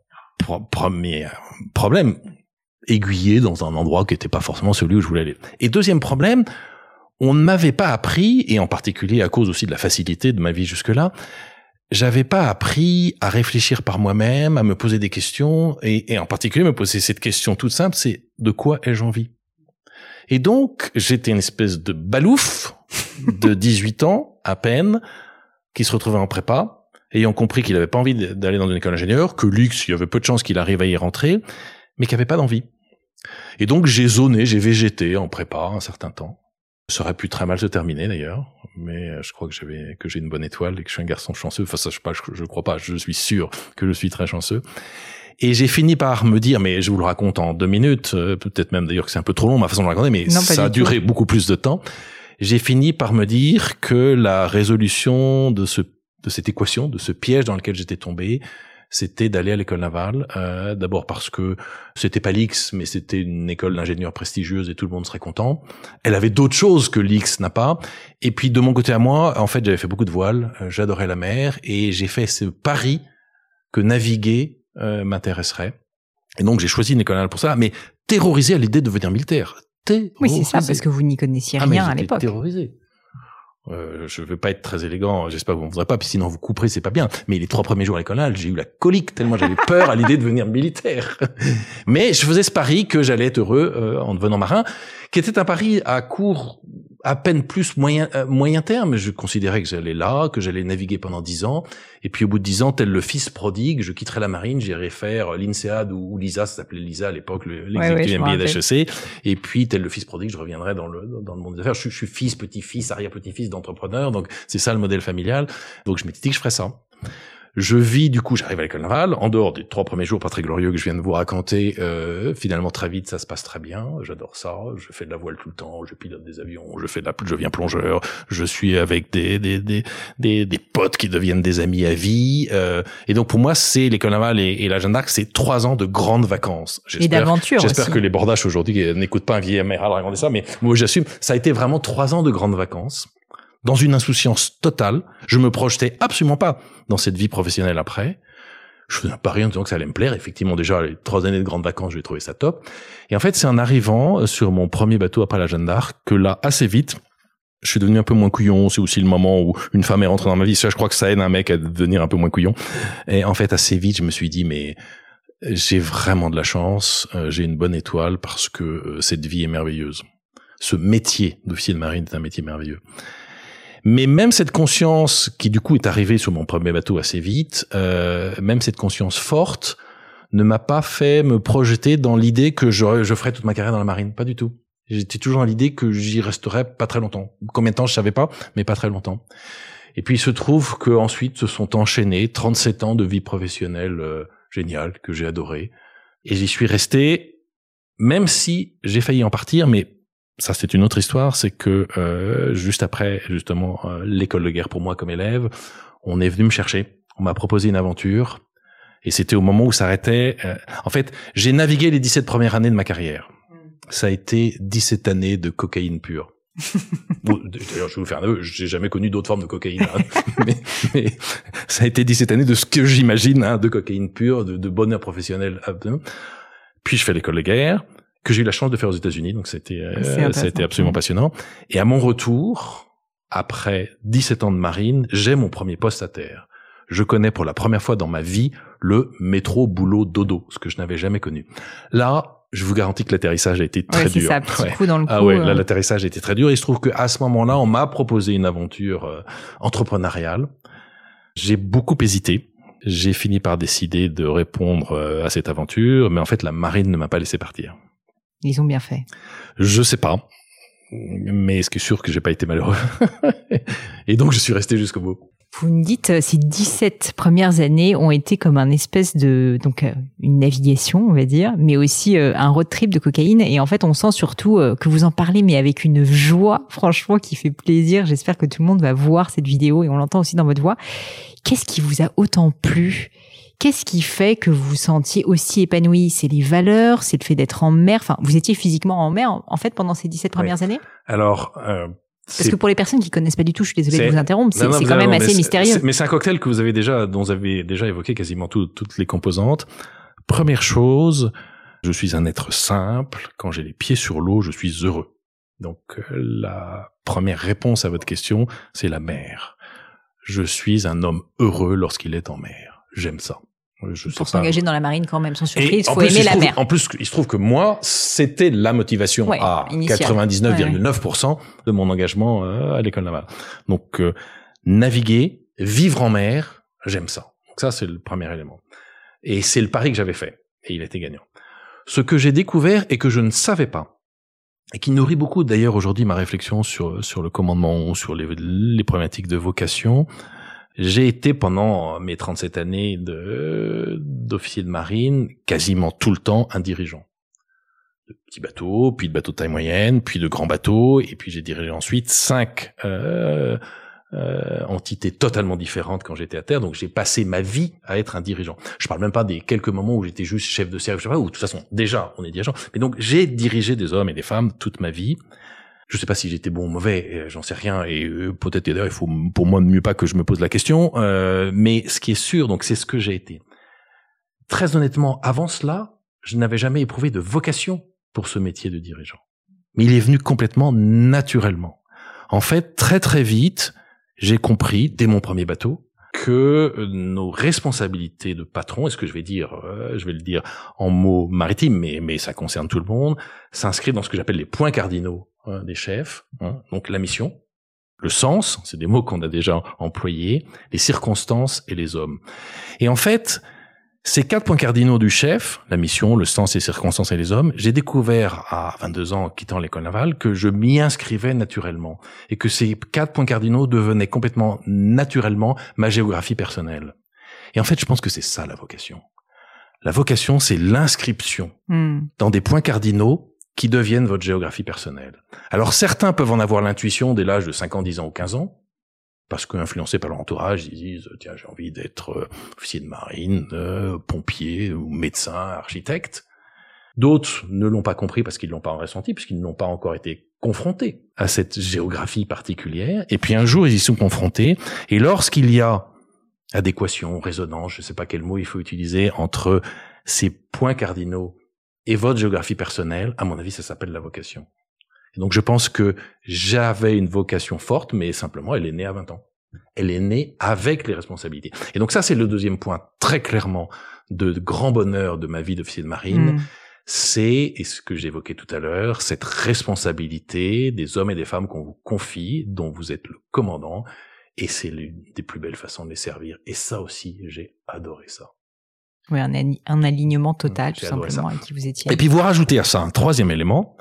premier problème, aiguillé dans un endroit qui n'était pas forcément celui où je voulais aller. Et deuxième problème, on ne m'avait pas appris, et en particulier à cause aussi de la facilité de ma vie jusque-là, j'avais pas appris à réfléchir par moi-même, à me poser des questions, et, et en particulier me poser cette question toute simple, c'est de quoi ai-je envie? Et donc, j'étais une espèce de balouf de 18 ans à peine qui se retrouvait en prépa, ayant compris qu'il n'avait pas envie d'aller dans une école d'ingénieur, que l'X, il y avait peu de chances qu'il arrive à y rentrer, mais qu'il n'avait pas d'envie. Et donc j'ai zoné, j'ai végété en prépa un certain temps. Ça aurait pu très mal se terminer d'ailleurs, mais euh, je crois que j'avais que j'ai une bonne étoile et que je suis un garçon chanceux. Enfin ça je pas, je, crois pas, je suis sûr que je suis très chanceux. Et j'ai fini par me dire, mais je vous le raconte en deux minutes, euh, peut-être même d'ailleurs que c'est un peu trop long ma façon de raconter, mais ça a duré beaucoup plus de temps. J'ai fini par me dire que la résolution de ce de cette équation, de ce piège dans lequel j'étais tombé, c'était d'aller à l'école navale. Euh, D'abord parce que c'était pas l'X, mais c'était une école d'ingénieurs prestigieuse et tout le monde serait content. Elle avait d'autres choses que l'X n'a pas. Et puis de mon côté à moi, en fait, j'avais fait beaucoup de voiles, euh, j'adorais la mer et j'ai fait ce pari que naviguer euh, m'intéresserait. Et donc j'ai choisi une école navale pour ça, mais terrorisé à l'idée de devenir militaire. Terrorisé. Oui, c'est ça, parce que vous n'y connaissiez ah, rien à l'époque. Terrorisé. Euh, je veux pas être très élégant, j'espère que vous ne voudrez pas, puis sinon vous couperez, c'est pas bien. Mais les trois premiers jours à l'école, j'ai eu la colique tellement j'avais peur à l'idée de devenir militaire. Mais je faisais ce pari que j'allais être heureux euh, en devenant marin, qui était un pari à court à peine plus moyen euh, moyen terme. Je considérais que j'allais là, que j'allais naviguer pendant dix ans, et puis au bout de dix ans, tel le fils prodigue, je quitterai la marine, j'irai faire l'INSEAD ou, l'ISA, ça s'appelait l'ISA à l'époque, l'exécutif MBA d'HEC, et puis tel le fils prodigue, je reviendrai dans le dans le monde des affaires. Je, je suis fils, petit-fils, arrière-petit-fils d'entrepreneur, donc c'est ça le modèle familial. Donc je m'étais dit que je ferais ça. Je vis, du coup, j'arrive à l'école navale, en dehors des trois premiers jours pas très glorieux que je viens de vous raconter, euh, finalement très vite ça se passe très bien, j'adore ça, je fais de la voile tout le temps, je pilote des avions, je fais de la, je viens plongeur, je suis avec des des des des, des potes qui deviennent des amis à vie, euh, et donc pour moi c'est l'école navale et, et la Jeanne d'Arc, c'est trois ans de grandes vacances. Et d'aventure J'espère que les bordaches aujourd'hui n'écoutent pas un vieil amiral raconter ça, mais moi j'assume, ça a été vraiment trois ans de grandes vacances dans une insouciance totale. Je me projetais absolument pas dans cette vie professionnelle après. Je faisais un pari en disant que ça allait me plaire. Effectivement, déjà, les trois années de grandes vacances, j'ai trouvé ça top. Et en fait, c'est en arrivant euh, sur mon premier bateau après la Jeanne d'Arc que là, assez vite, je suis devenu un peu moins couillon. C'est aussi le moment où une femme est rentrée dans ma vie. Ça, je crois que ça aide un mec à devenir un peu moins couillon. Et en fait, assez vite, je me suis dit, mais j'ai vraiment de la chance. Euh, j'ai une bonne étoile parce que euh, cette vie est merveilleuse. Ce métier d'officier de marine est un métier merveilleux. Mais même cette conscience qui du coup est arrivée sur mon premier bateau assez vite, euh, même cette conscience forte ne m'a pas fait me projeter dans l'idée que je, ferais toute ma carrière dans la marine. Pas du tout. J'étais toujours dans l'idée que j'y resterais pas très longtemps. Combien de temps je savais pas, mais pas très longtemps. Et puis il se trouve que ensuite se sont enchaînés 37 ans de vie professionnelle euh, géniale que j'ai adoré. Et j'y suis resté, même si j'ai failli en partir, mais ça c'est une autre histoire, c'est que euh, juste après justement euh, l'école de guerre pour moi comme élève, on est venu me chercher, on m'a proposé une aventure et c'était au moment où s'arrêtait. Euh, en fait, j'ai navigué les 17 premières années de ma carrière. Ça a été 17 années de cocaïne pure. D'ailleurs, je vais vous faire un aveu, j'ai jamais connu d'autres formes de cocaïne, hein. mais, mais, ça a été 17 années de ce que j'imagine hein, de cocaïne pure, de, de bonheur professionnel. Puis je fais l'école de guerre que j'ai eu la chance de faire aux États-Unis, donc c'était euh, c'était absolument passionnant. Et à mon retour, après 17 ans de marine, j'ai mon premier poste à terre. Je connais pour la première fois dans ma vie le métro boulot dodo, ce que je n'avais jamais connu. Là, je vous garantis que l'atterrissage a été très dur. Ça, petit coup dans le ah ouais, là euh. l'atterrissage a été très dur. Et il se trouve qu'à ce moment-là, on m'a proposé une aventure euh, entrepreneuriale. J'ai beaucoup hésité. J'ai fini par décider de répondre à cette aventure, mais en fait, la marine ne m'a pas laissé partir. Ils ont bien fait. Je sais pas. Mais ce qui est sûr que j'ai pas été malheureux. et donc, je suis resté jusqu'au bout. Vous me dites, euh, ces 17 premières années ont été comme un espèce de, donc, euh, une navigation, on va dire, mais aussi euh, un road trip de cocaïne. Et en fait, on sent surtout que vous en parlez, mais avec une joie, franchement, qui fait plaisir. J'espère que tout le monde va voir cette vidéo et on l'entend aussi dans votre voix. Qu'est-ce qui vous a autant plu? Qu'est-ce qui fait que vous vous sentiez aussi épanoui? C'est les valeurs, c'est le fait d'être en mer? Enfin, vous étiez physiquement en mer, en fait, pendant ces 17 premières années? Alors, euh, parce que pour les personnes qui connaissent pas du tout, je suis désolé de vous interrompre, c'est quand même assez mystérieux. Mais c'est un cocktail que vous avez déjà, dont vous avez déjà évoqué quasiment toutes les composantes. Première chose, je suis un être simple. Quand j'ai les pieds sur l'eau, je suis heureux. Donc euh, la première réponse à votre question, c'est la mer. Je suis un homme heureux lorsqu'il est en mer. J'aime ça. Je pour s'engager dans la marine quand même, sans surprise, il faut aimer la mer. En plus, il se trouve que moi, c'était la motivation à 99,9% de mon engagement euh, à l'école navale. Donc, euh, naviguer, vivre en mer, j'aime ça. Donc ça, c'est le premier élément. Et c'est le pari que j'avais fait. Et il était gagnant. Ce que j'ai découvert et que je ne savais pas, et qui nourrit beaucoup d'ailleurs aujourd'hui ma réflexion sur, sur le commandement, sur les, les problématiques de vocation, j'ai été pendant mes 37 années d'officier de marine quasiment tout le temps un dirigeant. De petits bateaux, puis de bateaux de taille moyenne, puis de grands bateaux, et puis j'ai dirigé ensuite cinq euh, euh, entités totalement différentes quand j'étais à terre. Donc j'ai passé ma vie à être un dirigeant. Je parle même pas des quelques moments où j'étais juste chef de service, où de toute façon déjà on est dirigeant. Mais donc j'ai dirigé des hommes et des femmes toute ma vie. Je sais pas si j'étais bon ou mauvais, euh, j'en sais rien. Et euh, peut-être d'ailleurs, il faut pour moi mieux pas que je me pose la question. Euh, mais ce qui est sûr, donc c'est ce que j'ai été. Très honnêtement, avant cela, je n'avais jamais éprouvé de vocation pour ce métier de dirigeant. Mais il est venu complètement naturellement. En fait, très très vite, j'ai compris dès mon premier bateau que nos responsabilités de patron, est ce que je vais dire, je vais le dire en mots maritimes, mais, mais ça concerne tout le monde, s'inscrivent dans ce que j'appelle les points cardinaux euh, des chefs, hein, donc la mission, le sens, c'est des mots qu'on a déjà employés, les circonstances et les hommes. Et en fait, ces quatre points cardinaux du chef, la mission, le sens, les circonstances et les hommes, j'ai découvert à 22 ans, quittant l'école navale, que je m'y inscrivais naturellement et que ces quatre points cardinaux devenaient complètement naturellement ma géographie personnelle. Et en fait, je pense que c'est ça la vocation. La vocation, c'est l'inscription hmm. dans des points cardinaux qui deviennent votre géographie personnelle. Alors certains peuvent en avoir l'intuition dès l'âge de 5 ans, 10 ans ou 15 ans, parce qu'influencés par leur entourage, ils disent tiens j'ai envie d'être euh, officier de marine, euh, pompier ou médecin, architecte. D'autres ne l'ont pas compris parce qu'ils l'ont pas ressenti, puisqu'ils n'ont pas encore été confrontés à cette géographie particulière. Et puis un jour ils y sont confrontés, et lorsqu'il y a adéquation, résonance, je ne sais pas quel mot il faut utiliser entre ces points cardinaux et votre géographie personnelle, à mon avis, ça s'appelle la vocation. Et donc je pense que j'avais une vocation forte, mais simplement elle est née à 20 ans. Elle est née avec les responsabilités. Et donc ça, c'est le deuxième point très clairement de grand bonheur de ma vie d'officier de marine. Hmm. C'est, et ce que j'évoquais tout à l'heure, cette responsabilité des hommes et des femmes qu'on vous confie, dont vous êtes le commandant, et c'est l'une des plus belles façons de les servir. Et ça aussi, j'ai adoré ça. Oui, un, un alignement total, tout simplement, avec qui vous étiez. Et puis vous rajoutez à ça un troisième élément,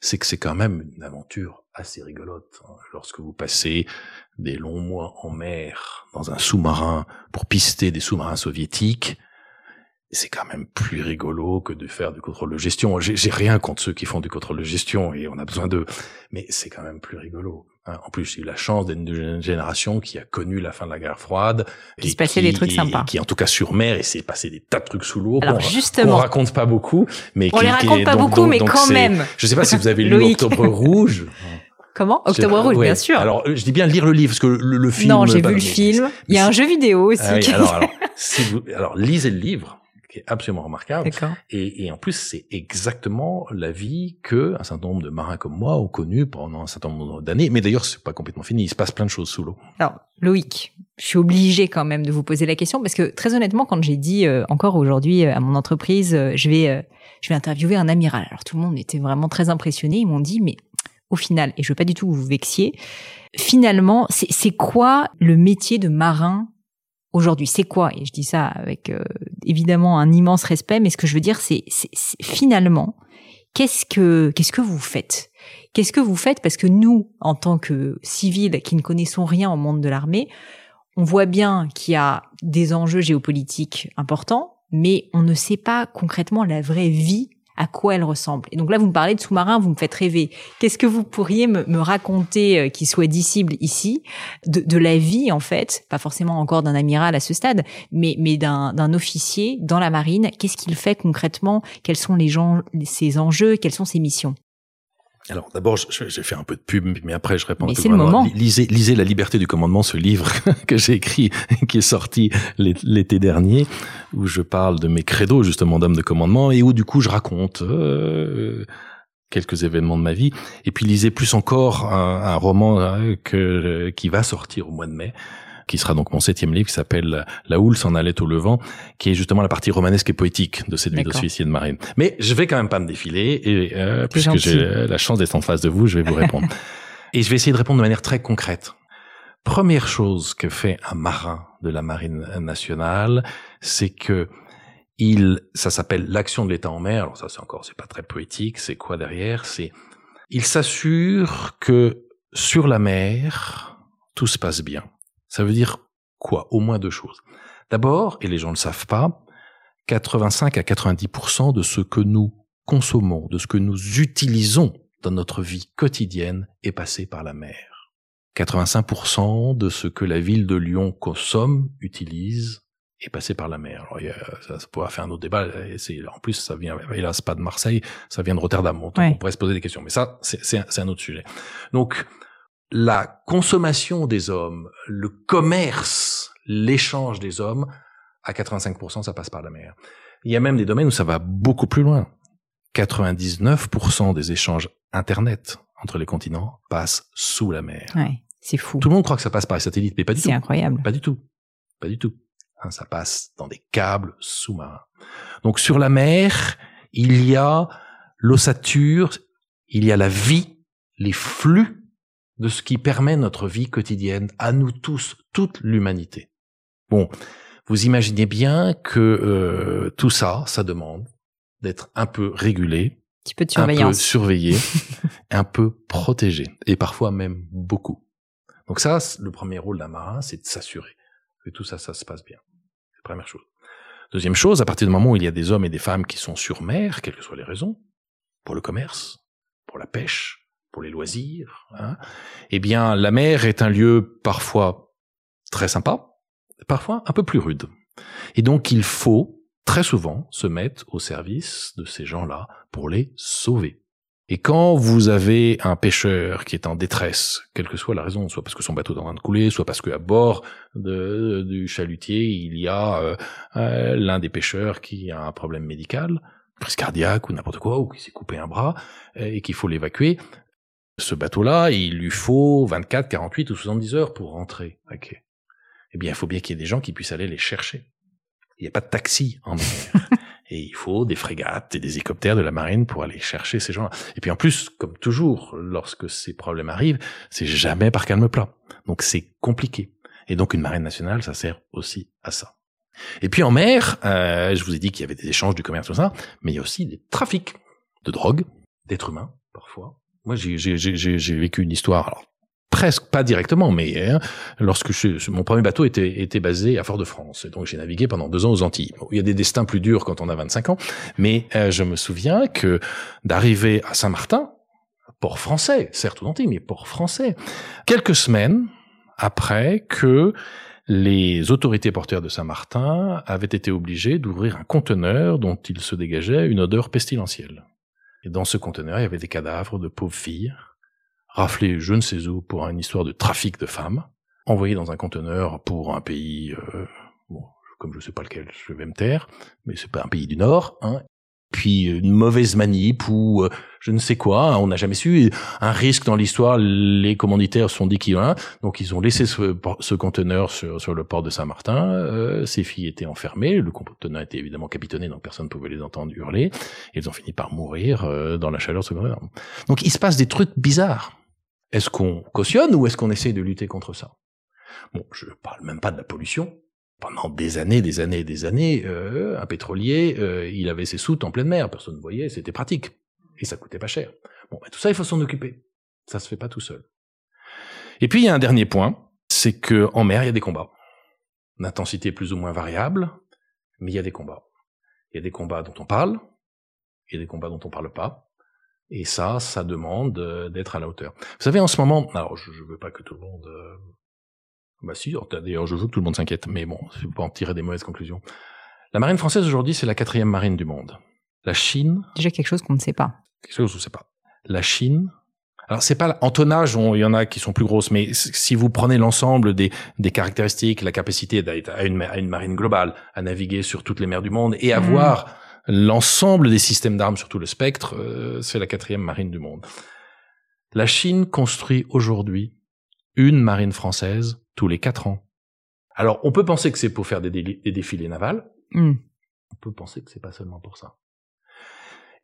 c'est que c'est quand même une aventure assez rigolote. Hein. Lorsque vous passez des longs mois en mer dans un sous-marin pour pister des sous-marins soviétiques, c'est quand même plus rigolo que de faire du contrôle de gestion. J'ai rien contre ceux qui font du contrôle de gestion et on a besoin d'eux, mais c'est quand même plus rigolo. Hein. En plus, j'ai eu la chance d'être une génération qui a connu la fin de la guerre froide. Qui se passait des trucs sympas. Qui, en tout cas, sur mer, et s'est passé des tas de trucs sous l'eau. Alors, justement. On raconte pas beaucoup, mais on les raconte pas beaucoup, mais quand même. Je sais pas si vous avez lu Octobre Rouge. Comment Octobre Rouge, bien sûr. Alors, je dis bien lire le livre, parce que le, film... Non, j'ai vu le film. Il y a un jeu vidéo aussi. Ah alors, alors, si vous, alors, lisez le livre qui est absolument remarquable. Et, et, en plus, c'est exactement la vie que un certain nombre de marins comme moi ont connu pendant un certain nombre d'années. Mais d'ailleurs, c'est pas complètement fini. Il se passe plein de choses sous l'eau. Alors, Loïc, je suis obligé quand même de vous poser la question parce que très honnêtement, quand j'ai dit euh, encore aujourd'hui euh, à mon entreprise, euh, je vais, je vais interviewer un amiral. Alors tout le monde était vraiment très impressionné. Ils m'ont dit, mais au final, et je veux pas du tout vous vexiez, finalement, c'est quoi le métier de marin aujourd'hui, c'est quoi? Et je dis ça avec euh, évidemment un immense respect, mais ce que je veux dire, c'est finalement, qu'est-ce que qu'est-ce que vous faites? Qu'est-ce que vous faites? Parce que nous, en tant que civils qui ne connaissons rien au monde de l'armée, on voit bien qu'il y a des enjeux géopolitiques importants, mais on ne sait pas concrètement la vraie vie à quoi elle ressemble. Et donc là, vous me parlez de sous-marin, vous me faites rêver. Qu'est-ce que vous pourriez me, raconter euh, qui soit dissible ici de, de, la vie, en fait, pas forcément encore d'un amiral à ce stade, mais, mais d'un officier dans la marine? Qu'est-ce qu'il fait concrètement? Quels sont les gens, ses enjeux? Quelles sont ses missions? Alors d'abord, j'ai fait un peu de pub, mais après je réponds. Mais c'est le moment. Lisez, lisez La liberté du commandement, ce livre que j'ai écrit, qui est sorti l'été dernier, où je parle de mes credos justement d'homme de commandement et où du coup je raconte euh, quelques événements de ma vie. Et puis lisez plus encore un, un roman euh, que qui va sortir au mois de mai, qui sera donc mon septième livre, qui s'appelle La houle s'en allait au levant, qui est justement la partie romanesque et poétique de cette vie de marine. Mais je vais quand même pas me défiler, et euh, puisque j'ai la chance d'être en face de vous, je vais vous répondre. et je vais essayer de répondre de manière très concrète. Première chose que fait un marin de la marine nationale, c'est que il, ça s'appelle l'action de l'État en mer. Alors ça, c'est encore, c'est pas très poétique. C'est quoi derrière? C'est, il s'assure que sur la mer, tout se passe bien. Ça veut dire quoi? Au moins deux choses. D'abord, et les gens ne le savent pas, 85 à 90% de ce que nous consommons, de ce que nous utilisons dans notre vie quotidienne est passé par la mer. 85% de ce que la ville de Lyon consomme, utilise, est passé par la mer. Alors, ça, ça pourrait faire un autre débat. En plus, ça vient, hélas, pas de Marseille, ça vient de Rotterdam. Donc, on pourrait se poser des questions. Mais ça, c'est, c'est, un autre sujet. Donc, la consommation des hommes, le commerce, l'échange des hommes, à 85%, ça passe par la mer. Il y a même des domaines où ça va beaucoup plus loin. 99% des échanges Internet entre les continents passent sous la mer. Ouais, c'est fou. Tout le monde croit que ça passe par les satellites, mais pas du tout. C'est incroyable. Pas du tout. Pas du tout. Hein, ça passe dans des câbles sous-marins. Donc sur la mer, il y a l'ossature, il y a la vie, les flux de ce qui permet notre vie quotidienne à nous tous, toute l'humanité. Bon, vous imaginez bien que euh, tout ça, ça demande d'être un peu régulé, un peu, surveillé, un peu protégé, et parfois même beaucoup. Donc ça, le premier rôle d'un marin, c'est de s'assurer que tout ça, ça se passe bien. C'est la première chose. Deuxième chose, à partir du moment où il y a des hommes et des femmes qui sont sur mer, quelles que soient les raisons, pour le commerce, pour la pêche, les loisirs, hein, eh bien, la mer est un lieu parfois très sympa, parfois un peu plus rude. Et donc, il faut très souvent se mettre au service de ces gens-là pour les sauver. Et quand vous avez un pêcheur qui est en détresse, quelle que soit la raison, soit parce que son bateau est en train de couler, soit parce qu'à bord de, du chalutier, il y a euh, euh, l'un des pêcheurs qui a un problème médical, crise cardiaque ou n'importe quoi, ou qui s'est coupé un bras, euh, et qu'il faut l'évacuer, ce bateau-là, il lui faut 24, 48 ou 70 heures pour rentrer à quai. Eh bien, il faut bien qu'il y ait des gens qui puissent aller les chercher. Il n'y a pas de taxi en mer. Et il faut des frégates et des hélicoptères de la marine pour aller chercher ces gens-là. Et puis en plus, comme toujours, lorsque ces problèmes arrivent, c'est jamais par calme plat. Donc c'est compliqué. Et donc une marine nationale, ça sert aussi à ça. Et puis en mer, euh, je vous ai dit qu'il y avait des échanges du commerce, tout ça, mais il y a aussi des trafics de drogue, d'êtres humains, parfois. Moi, j'ai vécu une histoire, presque pas directement, mais hein, lorsque je, mon premier bateau était, était basé à Fort-de-France, donc j'ai navigué pendant deux ans aux Antilles. il y a des destins plus durs quand on a 25 ans, mais euh, je me souviens que d'arriver à Saint-Martin, port français, certes aux Antilles, mais port français, quelques semaines après que les autorités portuaires de Saint-Martin avaient été obligées d'ouvrir un conteneur dont il se dégageait une odeur pestilentielle. Et dans ce conteneur, il y avait des cadavres de pauvres filles raflé je ne sais où pour une histoire de trafic de femmes, envoyé dans un conteneur pour un pays, euh, bon, comme je sais pas lequel, je vais me taire, mais c'est pas un pays du Nord, hein, puis une mauvaise manip ou euh, je ne sais quoi, on n'a jamais su. Un risque dans l'histoire, les commanditaires sont dit qu'il y a un, donc ils ont laissé ce, ce conteneur sur, sur, le port de Saint-Martin. Euh, ces filles étaient enfermées, le conteneur était évidemment capitonné, donc personne ne pouvait les entendre hurler. Et ils ont fini par mourir euh, dans la chaleur de ce conteneur. Donc il se passe des trucs bizarres. Est-ce qu'on cautionne ou est-ce qu'on essaie de lutter contre ça? Bon, je parle même pas de la pollution, pendant des années, des années, des années, euh, un pétrolier, euh, il avait ses soutes en pleine mer, personne ne voyait, c'était pratique. Et ça coûtait pas cher. Bon, ben, tout ça, il faut s'en occuper. Ça se fait pas tout seul. Et puis, il y a un dernier point, c'est que en mer, il y a des combats. D'intensité plus ou moins variable, mais il y a des combats. Il y a des combats dont on parle, il y a des combats dont on parle pas. Et ça, ça demande euh, d'être à la hauteur. Vous savez, en ce moment, alors je, je veux pas que tout le monde bah si, d'ailleurs je veux que tout le monde s'inquiète, mais bon, je peux pas en tirer des mauvaises conclusions. La marine française aujourd'hui, c'est la quatrième marine du monde. La Chine... Déjà quelque chose qu'on ne sait pas. Quelque chose qu'on ne sait pas. La Chine... Alors c'est pas en tonnage, il y en a qui sont plus grosses, mais si vous prenez l'ensemble des, des caractéristiques, la capacité d'être à une, une marine globale, à naviguer sur toutes les mers du monde et avoir mmh. l'ensemble des systèmes d'armes sur tout le spectre, euh, c'est la quatrième marine du monde. La Chine construit aujourd'hui une marine française tous les quatre ans. Alors, on peut penser que c'est pour faire des, des défilés navals. Hmm. On peut penser que c'est pas seulement pour ça.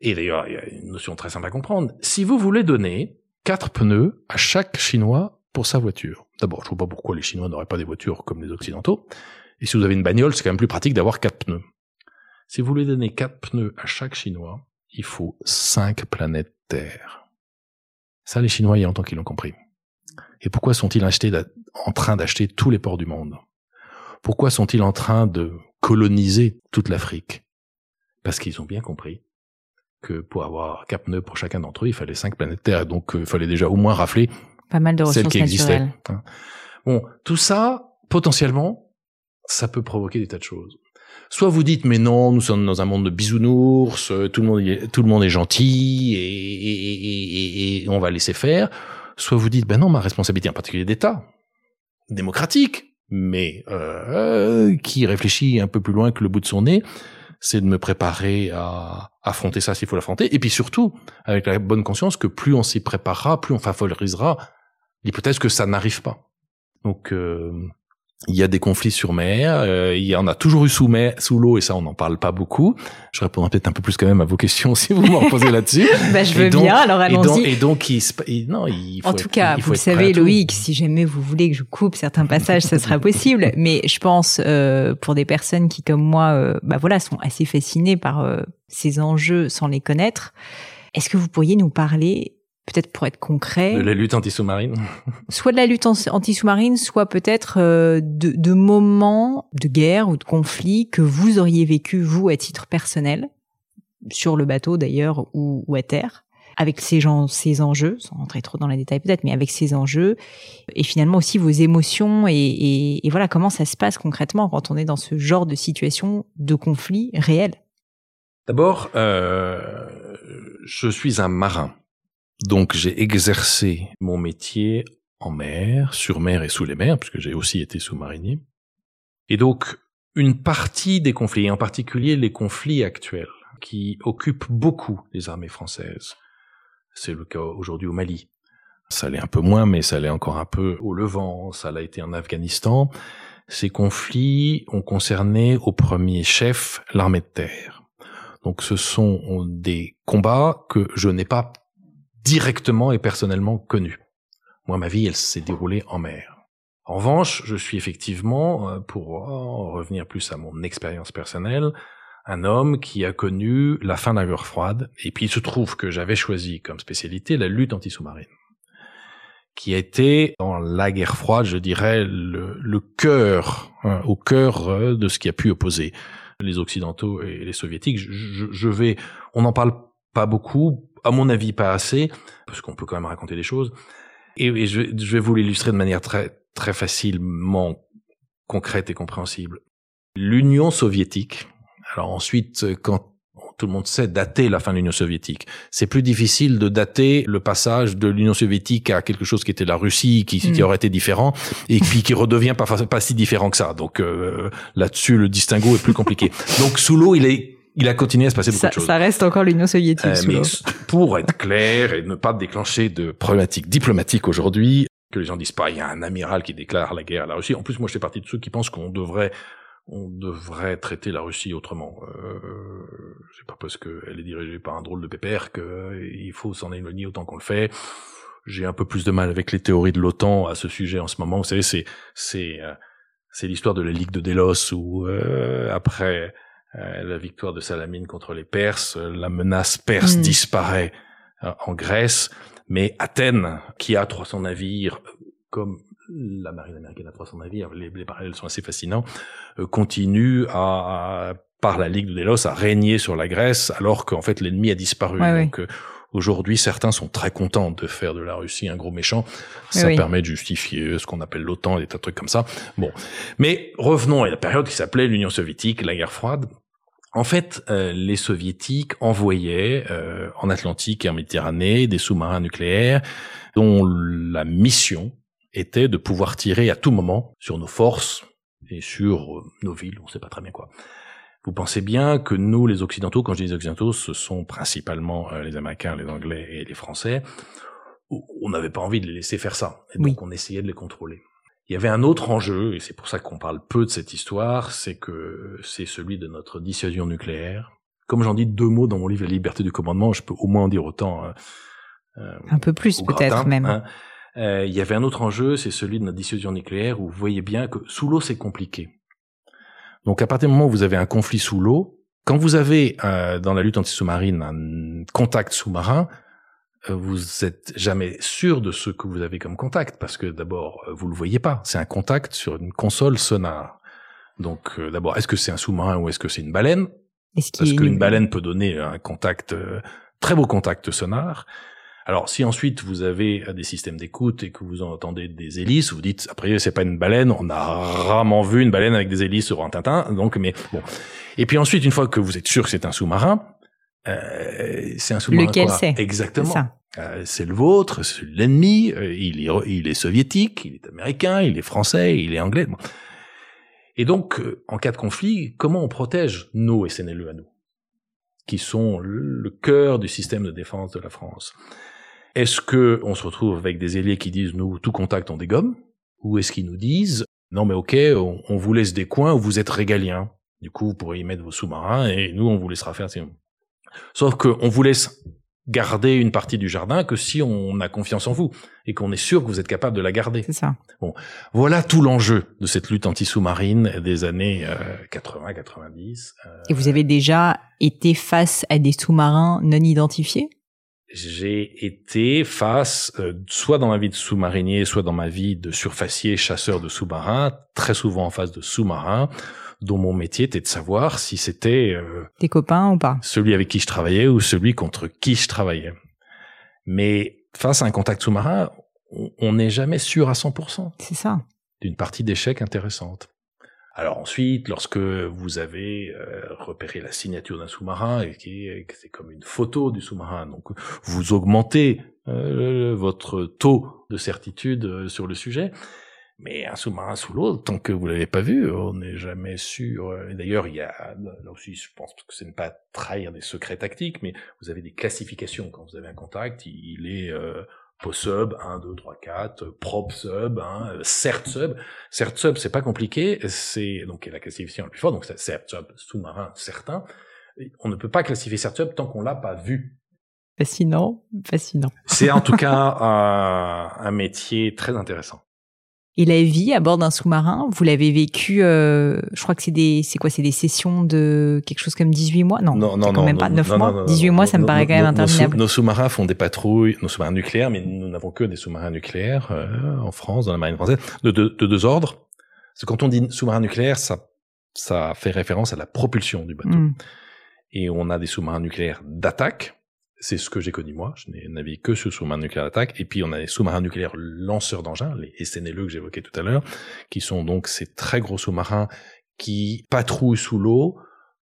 Et d'ailleurs, il y a une notion très simple à comprendre. Si vous voulez donner quatre pneus à chaque Chinois pour sa voiture. D'abord, je vois pas pourquoi les Chinois n'auraient pas des voitures comme les Occidentaux. Et si vous avez une bagnole, c'est quand même plus pratique d'avoir quatre pneus. Si vous voulez donner quatre pneus à chaque Chinois, il faut cinq planètes Terre. Ça, les Chinois, il y a longtemps qu'ils l'ont compris. Et pourquoi sont-ils en train d'acheter tous les ports du monde Pourquoi sont-ils en train de coloniser toute l'Afrique? Parce qu'ils ont bien compris que pour avoir quatre pneus pour chacun d'entre eux, il fallait cinq planètes Terre. Donc, euh, il fallait déjà au moins rafler pas mal de ressources qui existaient. Hein. Bon, tout ça, potentiellement, ça peut provoquer des tas de choses. Soit vous dites mais non, nous sommes dans un monde de bisounours, euh, tout le monde est, tout le monde est gentil et, et, et, et on va laisser faire. Soit vous dites ben non, ma responsabilité en particulier d'État, démocratique, mais euh, qui réfléchit un peu plus loin que le bout de son nez, c'est de me préparer à affronter ça s'il faut l'affronter. Et puis surtout, avec la bonne conscience que plus on s'y préparera, plus on favorisera l'hypothèse que ça n'arrive pas. Donc, euh, il y a des conflits sur mer, euh, il y en a toujours eu sous mer, sous l'eau, et ça on n'en parle pas beaucoup. Je répondrai peut-être un peu plus quand même à vos questions si vous m'en posez là-dessus. bah, je veux bien, alors allons-y. Et donc, il, non, il faut En tout cas, vous le savez, Loïc, si jamais vous voulez que je coupe certains passages, ça sera possible. Mais je pense, euh, pour des personnes qui, comme moi, euh, bah voilà, sont assez fascinées par euh, ces enjeux sans les connaître, est-ce que vous pourriez nous parler peut-être pour être concret. De la lutte anti-sous-marine. soit de la lutte anti-sous-marine, soit peut-être euh, de, de, moments de guerre ou de conflit que vous auriez vécu, vous, à titre personnel, sur le bateau d'ailleurs, ou, ou, à terre, avec ces, gens, ces enjeux, sans rentrer trop dans les détails peut-être, mais avec ces enjeux, et finalement aussi vos émotions, et, et, et voilà comment ça se passe concrètement quand on est dans ce genre de situation de conflit réel. D'abord, euh, je suis un marin. Donc j'ai exercé mon métier en mer, sur mer et sous les mers, puisque j'ai aussi été sous-marinier. Et donc une partie des conflits, et en particulier les conflits actuels, qui occupent beaucoup les armées françaises, c'est le cas aujourd'hui au Mali. Ça l'est un peu moins, mais ça l'est encore un peu au Levant, ça l'a été en Afghanistan. Ces conflits ont concerné au premier chef l'armée de terre. Donc ce sont des combats que je n'ai pas directement et personnellement connu. Moi, ma vie, elle s'est déroulée en mer. En revanche, je suis effectivement, euh, pour revenir plus à mon expérience personnelle, un homme qui a connu la fin de la guerre froide, et puis il se trouve que j'avais choisi comme spécialité la lutte anti-sous-marine, qui a été dans la guerre froide, je dirais, le, le cœur, hein, au cœur euh, de ce qui a pu opposer les Occidentaux et les Soviétiques. Je, je vais, on n'en parle pas beaucoup, à mon avis pas assez, parce qu'on peut quand même raconter des choses. Et, je, vais vous l'illustrer de manière très très facilement concrète et compréhensible. L'Union soviétique. Alors ensuite, quand tout le monde sait dater la fin de l'Union soviétique. C'est plus difficile de dater le passage de l'Union soviétique à quelque chose qui était la Russie, qui, qui mm. aurait été différent, et puis qui redevient pas, pas si différent que ça. Donc euh, là-dessus, le distinguo est plus compliqué. Donc sous l'eau, il est il a continué à se passer beaucoup ça, de choses. Ça reste encore l'Union soviétique. Euh, mais pour être clair et ne pas déclencher de problématiques diplomatiques aujourd'hui, que les gens disent pas, il y a un amiral qui déclare la guerre à la Russie. En plus, moi, je fais partie de ceux qui pensent qu'on devrait on devrait traiter la Russie autrement. Euh, c'est pas parce qu'elle est dirigée par un drôle de pépère qu'il faut s'en éloigner autant qu'on le fait. J'ai un peu plus de mal avec les théories de l'OTAN à ce sujet en ce moment. Vous savez, c'est c'est euh, c'est l'histoire de la Ligue de Délos où euh, après la victoire de Salamine contre les Perses, la menace perse hmm. disparaît euh, en Grèce, mais Athènes, qui a 300 navires, comme la marine américaine a 300 navires, les, parallèles sont assez fascinants, euh, continue à, par la Ligue de Délos, à régner sur la Grèce, alors qu'en fait l'ennemi a disparu. Donc aujourd'hui, certains sont très contents de faire de la Russie un gros méchant. Ça permet de justifier ce qu'on appelle l'OTAN, des tas de trucs comme ça. Bon, mais revenons à la période qui s'appelait l'Union soviétique, la guerre froide. En fait, euh, les soviétiques envoyaient euh, en Atlantique et en Méditerranée des sous-marins nucléaires dont la mission était de pouvoir tirer à tout moment sur nos forces et sur euh, nos villes, on ne sait pas très bien quoi. Vous pensez bien que nous, les Occidentaux, quand je dis les Occidentaux, ce sont principalement les Américains, les Anglais et les Français, on n'avait pas envie de les laisser faire ça. Et donc on essayait de les contrôler. Il y avait un autre enjeu, et c'est pour ça qu'on parle peu de cette histoire, c'est que c'est celui de notre dissuasion nucléaire. Comme j'en dis deux mots dans mon livre La liberté du commandement, je peux au moins en dire autant. Hein. Euh, un peu plus peut-être même. Hein. Euh, il y avait un autre enjeu, c'est celui de notre dissuasion nucléaire, où vous voyez bien que sous l'eau c'est compliqué. Donc à partir du moment où vous avez un conflit sous l'eau, quand vous avez euh, dans la lutte anti-sous-marine un contact sous-marin, vous êtes jamais sûr de ce que vous avez comme contact parce que d'abord euh, vous le voyez pas, c'est un contact sur une console sonar. Donc euh, d'abord est-ce que c'est un sous-marin ou est-ce que c'est une baleine? Parce qu'une baleine? peut donner un contact très beau contact sonar. Alors, si ensuite vous avez des systèmes d'écoute et que vous entendez des hélices, vous dites, après, c'est pas une baleine, on a rarement vu une baleine avec des hélices sur un Tintin, donc, mais bon. Et puis ensuite, une fois que vous êtes sûr que c'est un sous-marin, euh, c'est un sous-marin Lequel c'est? Exactement. Euh, c'est le vôtre, c'est l'ennemi. Euh, il est, il est soviétique, il est américain, il est français, il est anglais. Et donc, en cas de conflit, comment on protège nos SNLE à nous, qui sont le cœur du système de défense de la France? Est-ce que on se retrouve avec des alliés qui disent nous tout contact on dégomme, ou est-ce qu'ils nous disent non mais ok, on, on, vous laisse des coins où vous êtes régaliens. Du coup, vous pourrez y mettre vos sous-marins et nous on vous laissera faire. Sauf qu'on vous laisse garder une partie du jardin que si on a confiance en vous et qu'on est sûr que vous êtes capable de la garder. C'est ça. Bon, voilà tout l'enjeu de cette lutte anti-sous-marine des années 80-90. Euh, et vous avez déjà été face à des sous-marins non identifiés? J'ai été face, euh, soit dans ma vie de sous-marinier, soit dans ma vie de surfacier, chasseur de sous-marins, très souvent en face de sous-marins, dont mon métier était de savoir si c'était euh, tes copains ou pas, celui avec qui je travaillais ou celui contre qui je travaillais. Mais face à un contact sous-marin, on n'est jamais sûr à 100%. C'est ça. D'une partie d'échec intéressante. Alors ensuite, lorsque vous avez euh, repéré la signature d'un sous-marin et qui c'est comme une photo du sous-marin, donc vous augmentez euh, votre taux de certitude sur le sujet. Mais un sous-marin sous l'eau, tant que vous l'avez pas vu, on n'est jamais sûr. D'ailleurs, il y a là aussi, je pense que ce n'est pas trahir des secrets tactiques, mais vous avez des classifications quand vous avez un contact. Il est euh, sub 1, 2, 3, 4, prop sub, hein, cert sub. Cert sub, c'est pas compliqué, c'est donc la classification la plus forte, donc c'est cert sub, sous-marin certain. On ne peut pas classifier cert sub tant qu'on l'a pas vu. Fascinant, fascinant. C'est en tout cas un métier très intéressant. Et la vie à bord d'un sous-marin, vous l'avez vécu, euh, je crois que c'est des, c'est quoi, c'est des sessions de quelque chose comme 18 mois? Non, non, non, quand même pas 9 mois. 18 mois, ça me paraît quand même interminable. Nos, sous-marins font des patrouilles, nos sous-marins nucléaires, mais nous n'avons que des sous-marins nucléaires euh, en France, dans la marine française, de, de, de deux ordres. Parce que quand on dit sous-marin nucléaire, ça, ça fait référence à la propulsion du bateau. Hmm. Et on a des sous-marins nucléaires d'attaque, c'est ce que j'ai connu moi. Je n'ai navigué que sur sous-marins nucléaires d'attaque. Et puis on a les sous-marins nucléaires lanceurs d'engins, les SNLE que j'évoquais tout à l'heure, qui sont donc ces très gros sous-marins qui patrouillent sous l'eau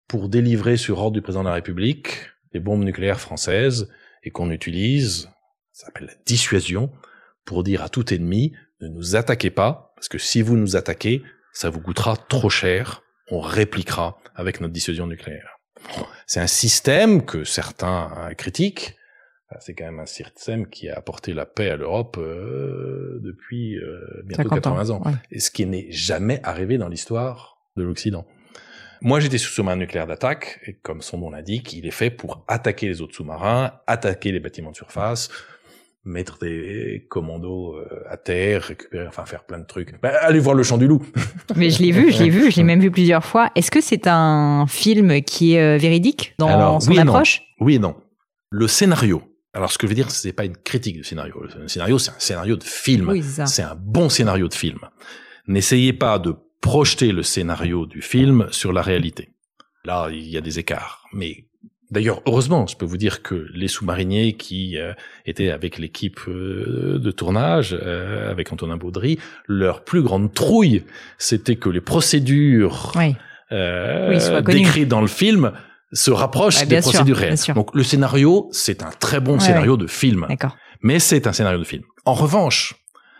pour délivrer sur ordre du président de la République des bombes nucléaires françaises et qu'on utilise, ça s'appelle la dissuasion, pour dire à tout ennemi ne nous attaquez pas, parce que si vous nous attaquez, ça vous coûtera trop cher, on répliquera avec notre dissuasion nucléaire. C'est un système que certains critiquent. C'est quand même un système qui a apporté la paix à l'Europe euh, depuis euh, bientôt 80 ans. Et ce qui n'est jamais arrivé dans l'histoire de l'Occident. Moi, j'étais sous sous-marin nucléaire d'attaque, et comme son nom l'indique, il est fait pour attaquer les autres sous-marins, attaquer les bâtiments de surface, mettre des commandos euh, à terre, récupérer, enfin faire plein de trucs. Bah, allez voir le Chant du Loup. Mais je l'ai vu, je l'ai vu, je l'ai même vu plusieurs fois. Est-ce que c'est un film qui est euh, véridique dans son approche? Oui et non. Le scénario. Alors ce que je veux dire, c'est pas une critique du scénario. Le scénario, c'est un scénario de film. Oui, c'est un bon scénario de film. N'essayez pas de projeter le scénario du film sur la réalité. Là, il y a des écarts. Mais D'ailleurs, heureusement, je peux vous dire que les sous-mariniers qui euh, étaient avec l'équipe euh, de tournage, euh, avec Antonin Baudry, leur plus grande trouille, c'était que les procédures décrites dans le film se rapprochent des procédures réelles. Donc le scénario, c'est un très bon scénario de film. Mais c'est un scénario de film. En revanche,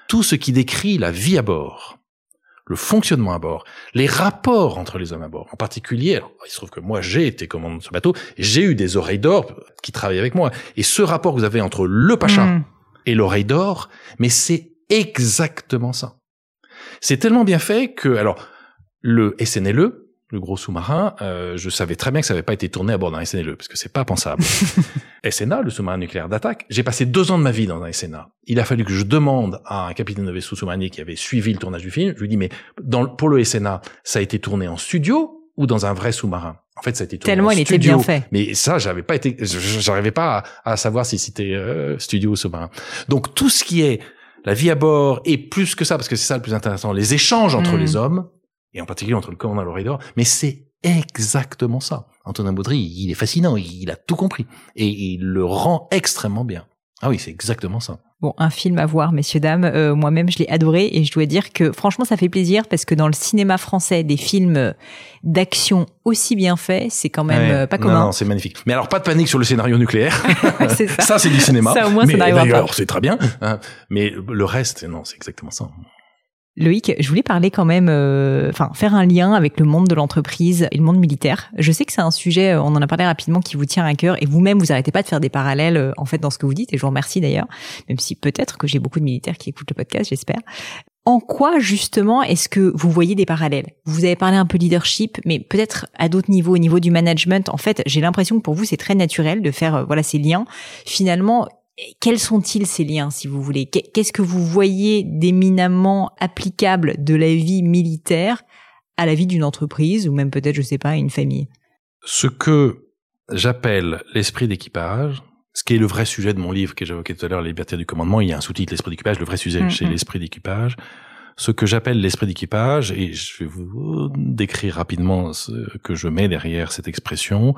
tout ce qui décrit la vie à bord, le fonctionnement à bord, les rapports entre les hommes à bord. En particulier, il se trouve que moi j'ai été commandant de ce bateau, j'ai eu des oreilles d'or qui travaillaient avec moi. Et ce rapport que vous avez entre le pacha mm. et l'oreille d'or, mais c'est exactement ça. C'est tellement bien fait que, alors, le SNLE, le gros sous-marin, euh, je savais très bien que ça n'avait pas été tourné à bord d'un SNLE, parce que c'est pas pensable. SNA, le sous-marin nucléaire d'attaque, j'ai passé deux ans de ma vie dans un SNA. Il a fallu que je demande à un capitaine de vaisseau sous-marinier qui avait suivi le tournage du film, je lui dis, mais dans, pour le SNA, ça a été tourné en studio ou dans un vrai sous-marin? En fait, ça a été tourné Tellement en il studio. était bien fait. Mais ça, j'avais pas été, j'arrivais pas à, à, savoir si c'était euh, studio ou sous-marin. Donc tout ce qui est la vie à bord et plus que ça, parce que c'est ça le plus intéressant, les échanges entre Mm. les hommes, et en particulier entre le commandant et le Raidor, mais c'est exactement ça. Antonin Baudry, il est fascinant, il a tout compris, et il le rend extrêmement bien. Ah oui, c'est exactement ça. Bon, un film à voir, messieurs, dames. Euh, Moi-même, je l'ai adoré et je dois dire que franchement, ça fait plaisir parce que dans le cinéma français, des films d'action aussi bien faits, c'est quand même Ouais. euh, pas Non, commun. non, c'est magnifique. Mais alors, pas de panique sur le scénario nucléaire. ça. ça, c'est du cinéma. Ça, au moins, ça mais n'arrivera pas. d'ailleurs, c'est très bien. hein. Mais le reste, non, c'est exactement ça. Loïc, je voulais parler quand même, euh, enfin faire un lien avec le monde de l'entreprise et le monde militaire. Je sais que c'est un sujet, euh, on en a parlé rapidement, qui vous tient à cœur et vous-même, vous arrêtez pas de faire des parallèles euh, en fait dans ce que vous dites et je vous remercie d'ailleurs, même si peut-être que j'ai beaucoup de militaires qui écoutent le podcast, j'espère. En quoi justement est-ce que vous voyez des parallèles? Vous avez parlé un peu leadership, mais peut-être à d'autres niveaux, au niveau du management. En fait, j'ai l'impression que pour vous c'est très naturel de faire euh, voilà ces liens. Finalement, quels sont-ils ces liens, si vous voulez? Qu'est- Qu'est-ce que vous voyez d'éminemment applicable de la vie militaire à la vie d'une entreprise ou même peut-être, je sais pas, à une famille? Ce que j'appelle l'esprit d'équipage, ce qui est le vrai sujet de mon livre que j'évoquais tout à l'heure, La liberté du commandement, il y a un sous-titre, l'esprit d'équipage, le vrai sujet, Mhm. c'est l'esprit d'équipage. Ce que j'appelle l'esprit d'équipage, et je vais vous décrire rapidement ce que je mets derrière cette expression,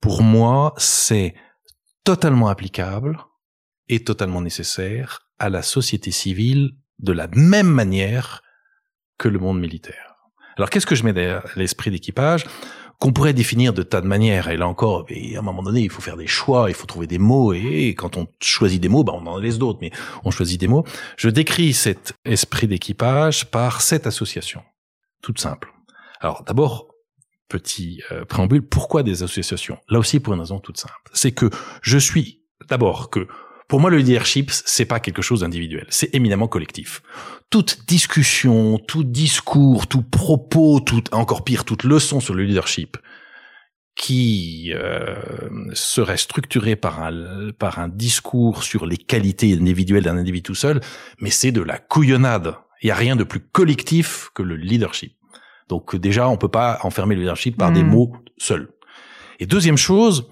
pour moi, c'est totalement applicable et totalement nécessaire à la société civile de la même manière que le monde militaire. Alors qu'est-ce que je mets derrière l'esprit d'équipage qu'on pourrait définir de tas de manières? Et là encore, à un moment donné, il faut faire des choix, il faut trouver des mots. Et quand on choisit des mots, bah, on en laisse d'autres, mais on choisit des mots. Je décris cet esprit d'équipage par cette association, toute simple. Alors d'abord, petit euh, préambule, pourquoi des associations? Là aussi pour une raison toute simple. C'est que je suis d'abord que pour moi, le leadership, c'est pas quelque chose d'individuel, c'est éminemment collectif. Toute discussion, tout discours, tout propos, tout, encore pire, toute leçon sur le leadership qui euh, serait structurée par un, par un discours sur les qualités individuelles d'un individu tout seul, mais c'est de la couillonnade. Il n'y a rien de plus collectif que le leadership. Donc déjà, on peut pas enfermer le leadership par des mots seuls. Et deuxième chose,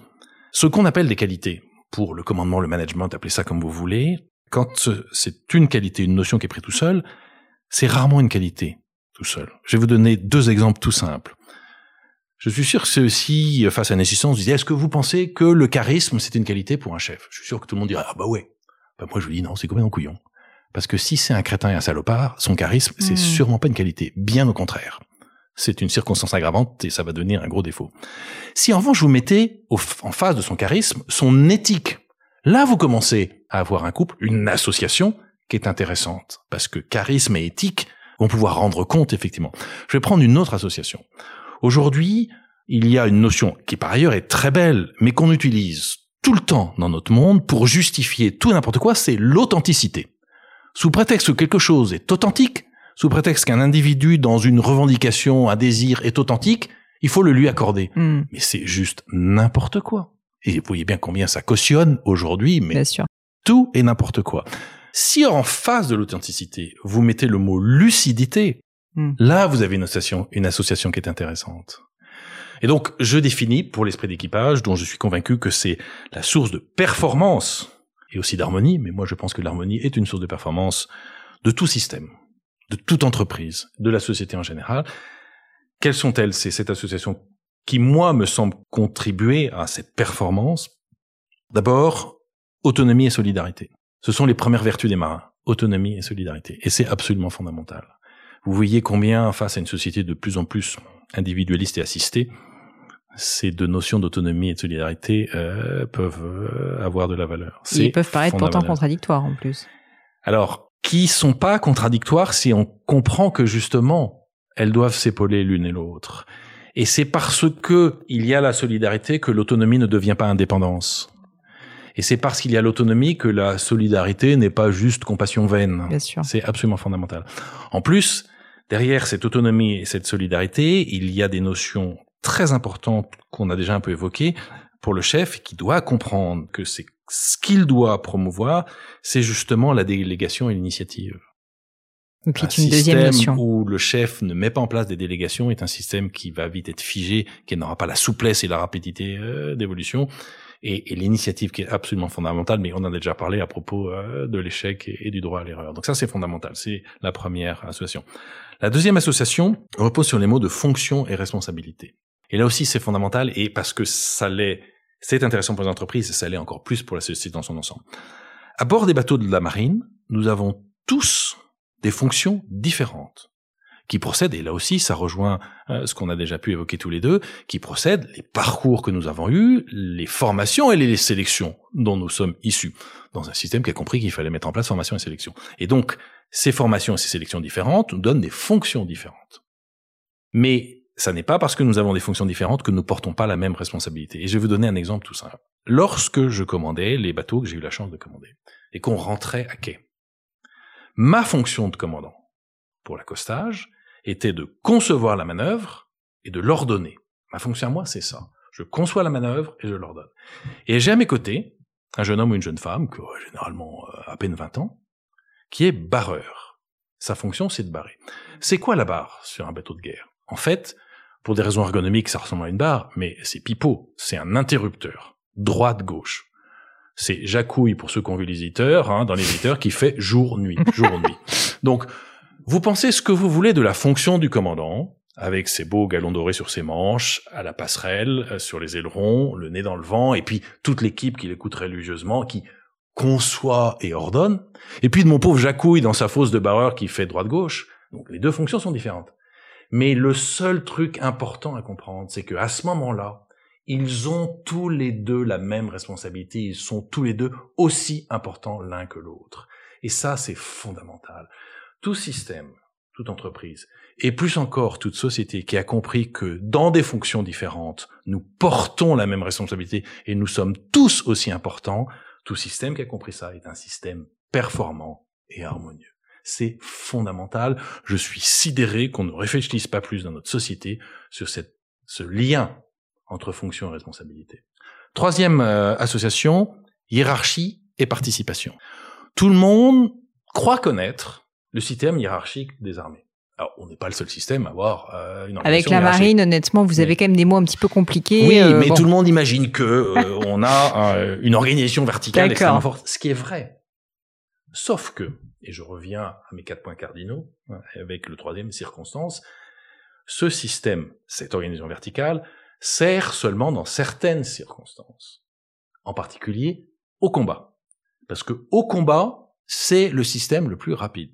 ce qu'on appelle des qualités pour le commandement, le management, appelez ça comme vous voulez, quand c'est une qualité, une notion qui est prise tout seul, c'est rarement une qualité tout seul. Je vais vous donner deux exemples tout simples. Je suis sûr que ceux-ci, face à une assistance, disaient, est-ce que vous pensez que le charisme, c'est une qualité pour un chef? Je suis sûr que tout le monde dirait, ah bah ouais. Bah moi, je vous dis non, c'est complètement couillon. Parce que si c'est un crétin et un salopard, son charisme, c'est Mm. sûrement pas une qualité. Bien au contraire. C'est une circonstance aggravante et ça va devenir un gros défaut. Si en revanche vous mettez en face de son charisme son éthique, là vous commencez à avoir un couple, une association qui est intéressante. Parce que charisme et éthique vont pouvoir rendre compte effectivement. Je vais prendre une autre association. Aujourd'hui, il y a une notion qui par ailleurs est très belle, mais qu'on utilise tout le temps dans notre monde pour justifier tout n'importe quoi, c'est l'authenticité. Sous prétexte que quelque chose est authentique, sous prétexte qu'un individu dans une revendication, un désir est authentique, il faut le lui accorder. Hmm, Mais c'est juste n'importe quoi. Et vous voyez bien combien ça cautionne aujourd'hui, mais Bien sûr. tout et n'importe quoi. Si en face de l'authenticité, vous mettez le mot lucidité, Hmm. là, vous avez une association, une association qui est intéressante. Et donc, je définis pour l'esprit d'équipage, dont je suis convaincu que c'est la source de performance et aussi d'harmonie, mais moi je pense que l'harmonie est une source de performance de tout système, de toute entreprise, de la société en général. Quelles sont-elles C'est cette association qui, moi, me semble contribuer à cette performance. D'abord, autonomie et solidarité. Ce sont les premières vertus des marins. Autonomie et solidarité. Et c'est absolument fondamental. Vous voyez combien, face à une société de plus en plus individualiste et assistée, ces deux notions d'autonomie et de solidarité euh, peuvent euh, avoir de la valeur. Ils peuvent paraître pourtant contradictoires en plus. Alors, qui sont pas contradictoires si on comprend que justement, elles doivent s'épauler l'une et l'autre. Et c'est parce que il y a la solidarité que l'autonomie ne devient pas indépendance. Et c'est parce qu'il y a l'autonomie que la solidarité n'est pas juste compassion vaine. Bien sûr. C'est absolument fondamental. En plus, Derrière cette autonomie et cette solidarité, il y a des notions très importantes qu'on a déjà un peu évoquées pour le chef qui doit comprendre que c'est ce qu'il doit promouvoir, c'est justement la délégation et l'initiative. Et puis une deuxième notion. où le chef ne met pas en place des délégations est un système qui va vite être figé, qui n'aura pas la souplesse et la rapidité euh, d'évolution. Et, et l'initiative qui est absolument fondamentale, mais on en a déjà parlé à propos euh, de l'échec et, du droit à l'erreur. Donc ça, c'est fondamental. C'est la première association. La deuxième association repose sur les mots de fonction et responsabilité. Et là aussi, c'est fondamental, et parce que ça l'est, c'est intéressant pour les entreprises, et ça l'est encore plus pour la société dans son ensemble. À bord des bateaux de la marine, nous avons tous des fonctions différentes qui procèdent, et là aussi ça rejoint euh, ce qu'on a déjà pu évoquer tous les deux, qui procèdent les parcours que nous avons eus, les formations et les sélections dont nous sommes issus, dans un système qui a compris qu'il fallait mettre en place formation et sélection. Et donc, ces formations et ces sélections différentes nous donnent des fonctions différentes. Mais ça n'est pas parce que nous avons des fonctions différentes que nous portons pas la même responsabilité. Et je vais vous donner un exemple tout simple. Lorsque je commandais les bateaux que j'ai eu la chance de commander, et qu'on rentrait à quai, Ma fonction de commandant pour l'accostage était de concevoir la manœuvre et de l'ordonner. Ma fonction à moi, c'est ça. Je conçois la manœuvre et je l'ordonne. Et j'ai à mes côtés un jeune homme ou une jeune femme, qui a généralement euh, à peine 20 ans, qui est barreur. Sa fonction, c'est de barrer. C'est quoi la barre sur un bateau de guerre? En fait, pour des raisons ergonomiques, ça ressemble à une barre, mais c'est pipeau, c'est un interrupteur, droite-gauche c'est Jacouille pour ceux qui ont vu les éditeurs, hein, dans les éditeurs, qui fait jour-nuit, jour-nuit. Donc, vous pensez ce que vous voulez de la fonction du commandant, avec ses beaux galons dorés sur ses manches, à la passerelle, euh, sur les ailerons, le nez dans le vent, et puis toute l'équipe qui l'écoute religieusement, qui conçoit et ordonne, et puis de mon pauvre Jacouille dans sa fosse de barreur qui fait droite-gauche. Donc les deux fonctions sont différentes. Mais le seul truc important à comprendre, c'est que à ce moment-là, ils ont tous les deux la même responsabilité, ils sont tous les deux aussi importants l'un que l'autre. Et ça, c'est fondamental. Tout système, toute entreprise, et plus encore toute société qui a compris que dans des fonctions différentes, nous portons la même responsabilité et nous sommes tous aussi importants, tout système qui a compris ça est un système performant et harmonieux. C'est fondamental. Je suis sidéré qu'on ne réfléchisse pas plus dans notre société sur cette, ce lien entre fonction et responsabilité. Troisième euh, association, hiérarchie et participation. Tout le monde croit connaître le système hiérarchique des armées. Alors, on n'est pas le seul système à avoir euh, une Avec la marine, honnêtement, vous avez quand même des mots un petit peu compliqués. Oui, euh, mais tout le monde imagine que on a une organisation verticale extrêmement forte, ce qui est vrai. Sauf que, et je reviens à mes quatre points cardinaux, hein, avec le troisième circonstance, ce système, cette organisation verticale, sert seulement dans certaines circonstances, en particulier au combat. Parce que au combat, c'est le système le plus rapide.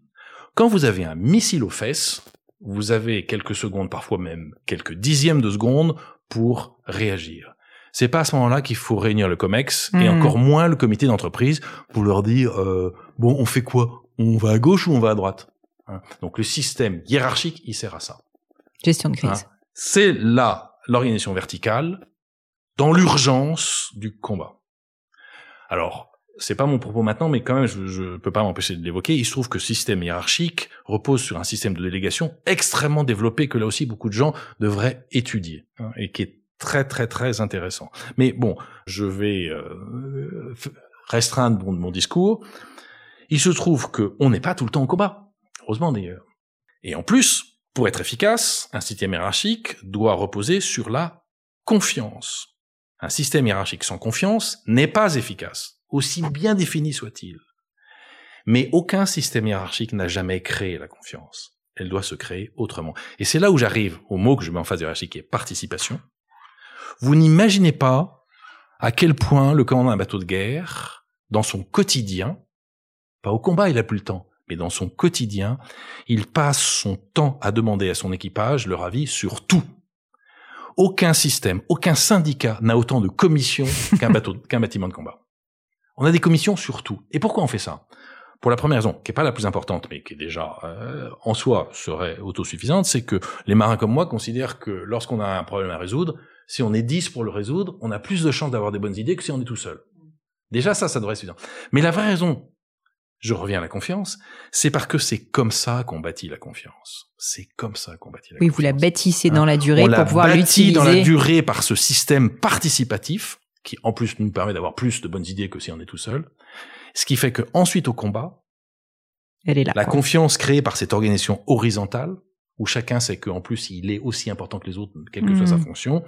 Quand vous avez un missile aux fesses, vous avez quelques secondes, parfois même quelques dixièmes de secondes pour réagir. C'est pas à ce moment-là qu'il faut réunir le COMEX et hmm. encore moins le comité d'entreprise pour leur dire euh, bon, on fait quoi? On va à gauche ou on va à droite hein Donc le système hiérarchique, il sert à ça. Gestion de crise. Hein c'est là l'organisation verticale dans l'urgence du combat. Alors, c'est pas mon propos maintenant, mais quand même, je, je peux pas m'empêcher de l'évoquer. Il se trouve que ce système hiérarchique repose sur un système de délégation extrêmement développé que là aussi beaucoup de gens devraient étudier hein, et qui est très très très intéressant. Mais bon, je vais euh, restreindre mon, mon discours. Il se trouve que on n'est pas tout le temps au combat, heureusement d'ailleurs. Et en plus, pour être efficace, un système hiérarchique doit reposer sur la confiance. Un système hiérarchique sans confiance n'est pas efficace, aussi bien défini soit-il. Mais aucun système hiérarchique n'a jamais créé la confiance. Elle doit se créer autrement. Et c'est là où j'arrive au mot que je mets en phase hiérarchique qui est participation. Vous n'imaginez pas à quel point le commandant d'un bateau de guerre, dans son quotidien, pas au combat, il a plus le temps, mais dans son quotidien, il passe son temps à demander à son équipage leur avis sur tout. Aucun système, aucun syndicat n'a autant de commissions qu'un bateau, qu'un bâtiment de combat. On a des commissions sur tout. Et pourquoi on fait ça? Pour la première raison, qui est pas la plus importante, mais qui est déjà euh, en soi serait autosuffisante, c'est que les marins comme moi considèrent que lorsqu'on a un problème à résoudre, si on est 10 pour le résoudre, on a plus de chances d'avoir des bonnes idées que si on est tout seul. Déjà ça, ça devrait suffire. Mais la vraie raison je reviens à la confiance, c'est parce que c'est comme ça qu'on bâtit la confiance. C'est comme ça qu'on bâtit la oui, confiance. vous la bâtissez dans Hein, la durée On pour la pouvoir bâtit l'utiliser. dans la durée par ce système participatif qui en plus nous permet d'avoir plus de bonnes idées que si on est tout seul. Ce qui fait que ensuite au combat, Elle est là. la confiance créée par cette organisation horizontale où chacun sait qu'en plus il est aussi important que les autres, quelle que soit sa Mhm. fonction,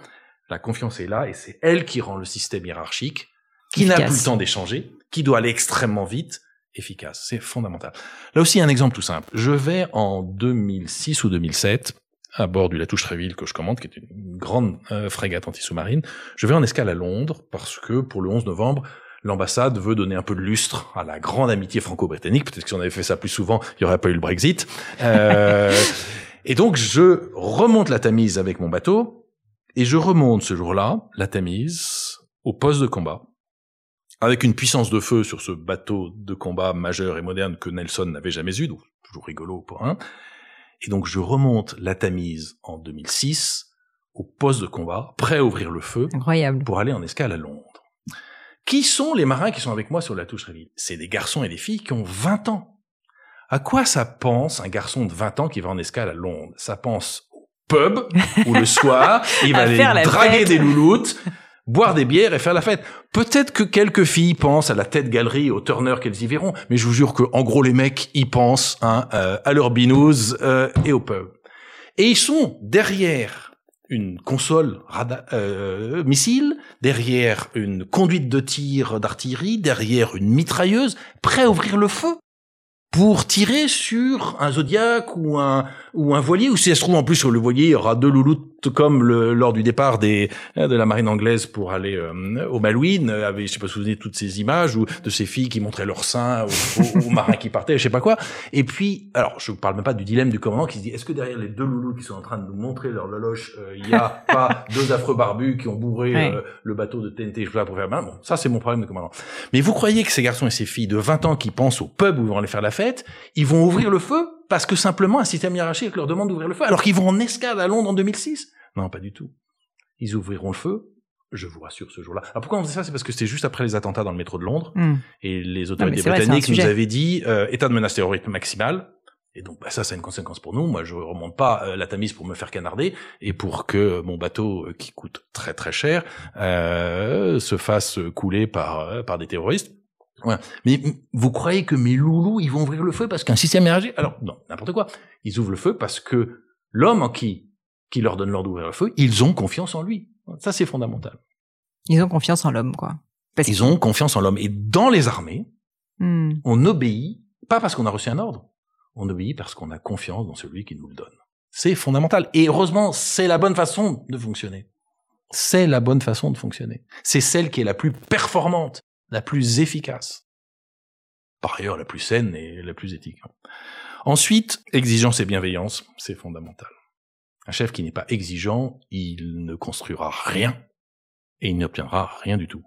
la confiance est là et c'est elle qui rend le système hiérarchique, qui n'a plus le temps d'échanger, qui doit aller extrêmement vite, efficace. C'est fondamental. Là aussi, un exemple tout simple. Je vais en 2006 ou 2007 à bord du Latouche Tréville que je commande, qui est une grande euh, frégate anti-sous-marine. Je vais en escale à Londres parce que pour le 11 novembre, l'ambassade veut donner un peu de lustre à la grande amitié franco-britannique. Peut-être que si on avait fait ça plus souvent, il n'y aurait pas eu le Brexit. Euh, et donc, je remonte la Tamise avec mon bateau et je remonte ce jour-là la Tamise au poste de combat avec une puissance de feu sur ce bateau de combat majeur et moderne que Nelson n'avait jamais eu, donc toujours rigolo pour un. Et donc je remonte la Tamise en 2006 au poste de combat, prêt à ouvrir le feu Incroyable. pour aller en escale à Londres. Qui sont les marins qui sont avec moi sur la touche Réville C'est des garçons et des filles qui ont 20 ans. À quoi ça pense un garçon de 20 ans qui va en escale à Londres? Ça pense au pub où le soir, il va aller draguer fête. des louloutes, boire des bières et faire la fête. Peut-être que quelques filles pensent à la tête galerie, au Turner qu'elles y verront, mais je vous jure que en gros les mecs y pensent hein, euh, à leur binouze euh, et au pub. Et ils sont derrière une console rada- euh, missile, derrière une conduite de tir d'artillerie, derrière une mitrailleuse, prêts à ouvrir le feu pour tirer sur un Zodiac ou un ou un voilier ou si ça se trouve en plus sur le voilier il y aura deux louloutes comme le, lors du départ des euh, de la marine anglaise pour aller euh, au Malouine euh, avec je sais pas si vous vous souvenez de toutes ces images ou de ces filles qui montraient leurs seins aux, aux- aux marins qui partaient je sais pas quoi. Et puis alors je vous parle même pas du dilemme du commandant qui se dit est-ce que derrière les deux loulous qui sont en train de nous montrer leur loge euh, il y a pas deux affreux barbus qui ont bourré Ouais. euh, le bateau de TNT pas, pour faire ben, bon ça c'est mon problème de commandant. Mais vous croyez que ces garçons et ces filles de 20 ans qui pensent au pub où ils vont aller faire la fête, ils vont ouvrir le feu? Parce que simplement un système hiérarchique leur demande d'ouvrir le feu alors qu'ils vont en escale à Londres en 2006 Non, pas du tout. Ils ouvriront le feu, je vous rassure ce jour-là. Alors pourquoi on faisait ça? C'est parce que c'était juste après les attentats dans le métro de Londres Hmm. et les autorités vrai, britanniques nous avaient dit euh, état de menace terroriste maximale. Et donc bah, ça, ça a une conséquence pour nous. Moi, je remonte pas euh, la Tamise pour me faire canarder et pour que mon bateau, euh, qui coûte très très cher, euh, se fasse couler par euh, par des terroristes. Mais vous croyez que mes loulous, ils vont ouvrir le feu parce qu'un système énergétique Alors non, n'importe quoi. Ils ouvrent le feu parce que l'homme en qui qui leur donne l'ordre d'ouvrir le feu, ils ont confiance en lui. Ça, c'est fondamental. Ils ont confiance en l'homme, quoi. Parce Ils ont confiance en l'homme. Et dans les armées, Hmm. on obéit, pas parce qu'on a reçu un ordre, on obéit parce qu'on a confiance dans celui qui nous le donne. C'est fondamental. Et heureusement, c'est la bonne façon de fonctionner. C'est la bonne façon de fonctionner. C'est celle qui est la plus performante, la plus efficace. Par ailleurs, la plus saine et la plus éthique. Ensuite, exigence et bienveillance, c'est fondamental. Un chef qui n'est pas exigeant, il ne construira rien et il n'obtiendra rien du tout.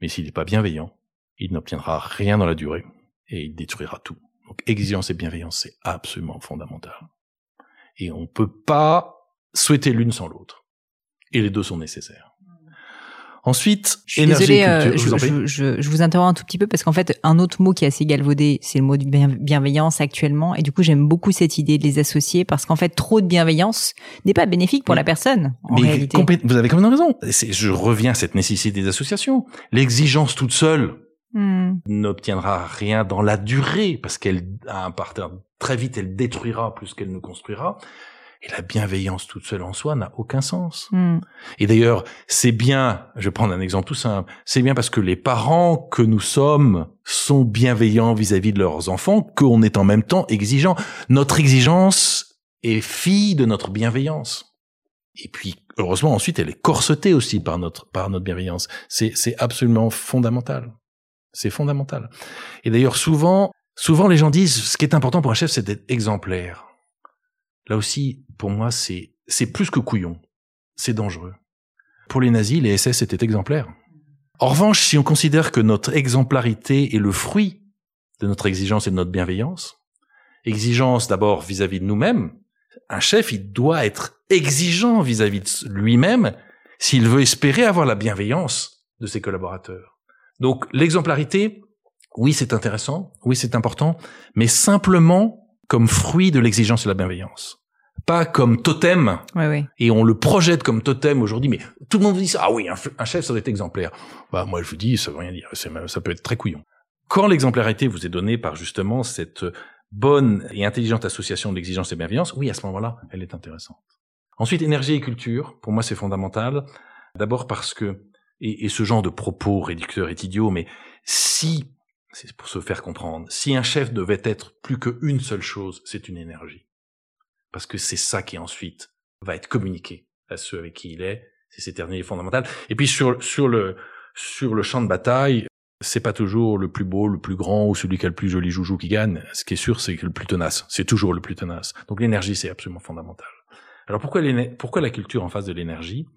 Mais s'il n'est pas bienveillant, il n'obtiendra rien dans la durée et il détruira tout. Donc exigence et bienveillance, c'est absolument fondamental. Et on peut pas souhaiter l'une sans l'autre. Et les deux sont nécessaires. Ensuite, Je suis énergie désolée, et euh, culture. je, je vous je- je- je vous interromps un tout petit peu parce qu'en fait, un autre mot qui est assez galvaudé, c'est le mot de bien- bienveillance actuellement. Et du coup, j'aime beaucoup cette idée de les associer parce qu'en fait, trop de bienveillance n'est pas bénéfique pour Mais- la personne, en Mais réalité. vous avez complètement raison. C'est- Je reviens à cette nécessité des associations. L'exigence toute seule Hmm. n'obtiendra rien dans la durée parce qu'elle a un parterre très vite elle détruira plus qu'elle ne construira et la bienveillance toute seule en soi n'a aucun sens Hmm. et d'ailleurs c'est bien je vais prendre un exemple tout simple c'est bien parce que les parents que nous sommes sont bienveillants vis-à-vis de leurs enfants qu'on est en même temps exigeant notre exigence est fille de notre bienveillance et puis heureusement ensuite elle est corsetée aussi par notre par notre bienveillance c'est c'est absolument fondamental c'est fondamental. Et d'ailleurs, souvent, souvent les gens disent, ce qui est important pour un chef, c'est d'être exemplaire. Là aussi, pour moi, c'est, c'est plus que couillon. C'est dangereux. Pour les nazis, les SS étaient exemplaires. En revanche, si on considère que notre exemplarité est le fruit de notre exigence et de notre bienveillance, exigence d'abord vis-à-vis de nous-mêmes, un chef, il doit être exigeant vis-à-vis de lui-même s'il veut espérer avoir la bienveillance de ses collaborateurs. Donc l'exemplarité, Oui, c'est intéressant, oui, c'est important, mais simplement comme fruit de l'exigence et de la bienveillance. Pas comme totem, et on le projette comme totem aujourd'hui, mais tout le monde vous dit ça, ah oui, un, chef, ça doit être exemplaire. Bah, moi, je vous dis, ça veut rien dire, ça peut être très couillon. Quand l'exemplarité vous est donnée par justement cette bonne et intelligente association d'exigence et bienveillance, oui, à ce moment-là, elle est intéressante. Ensuite, énergie et culture, pour moi, c'est fondamental. D'abord parce que, et, ce genre de propos réducteur est idiot, mais si, c'est pour se faire comprendre, si un chef devait être plus qu'une seule chose, c'est une énergie. Parce que c'est ça qui ensuite va être communiqué à ceux avec qui il est. C'est cette énergie fondamentale. Et puis sur, sur le, sur le champ de bataille, c'est pas toujours le plus beau, le plus grand ou celui qui a le plus joli joujou qui gagne. Ce qui est sûr, c'est que le plus tenace. C'est toujours le plus tenace. Donc l'énergie, c'est absolument fondamental. Alors pourquoi, pourquoi la culture en face de l'énergie?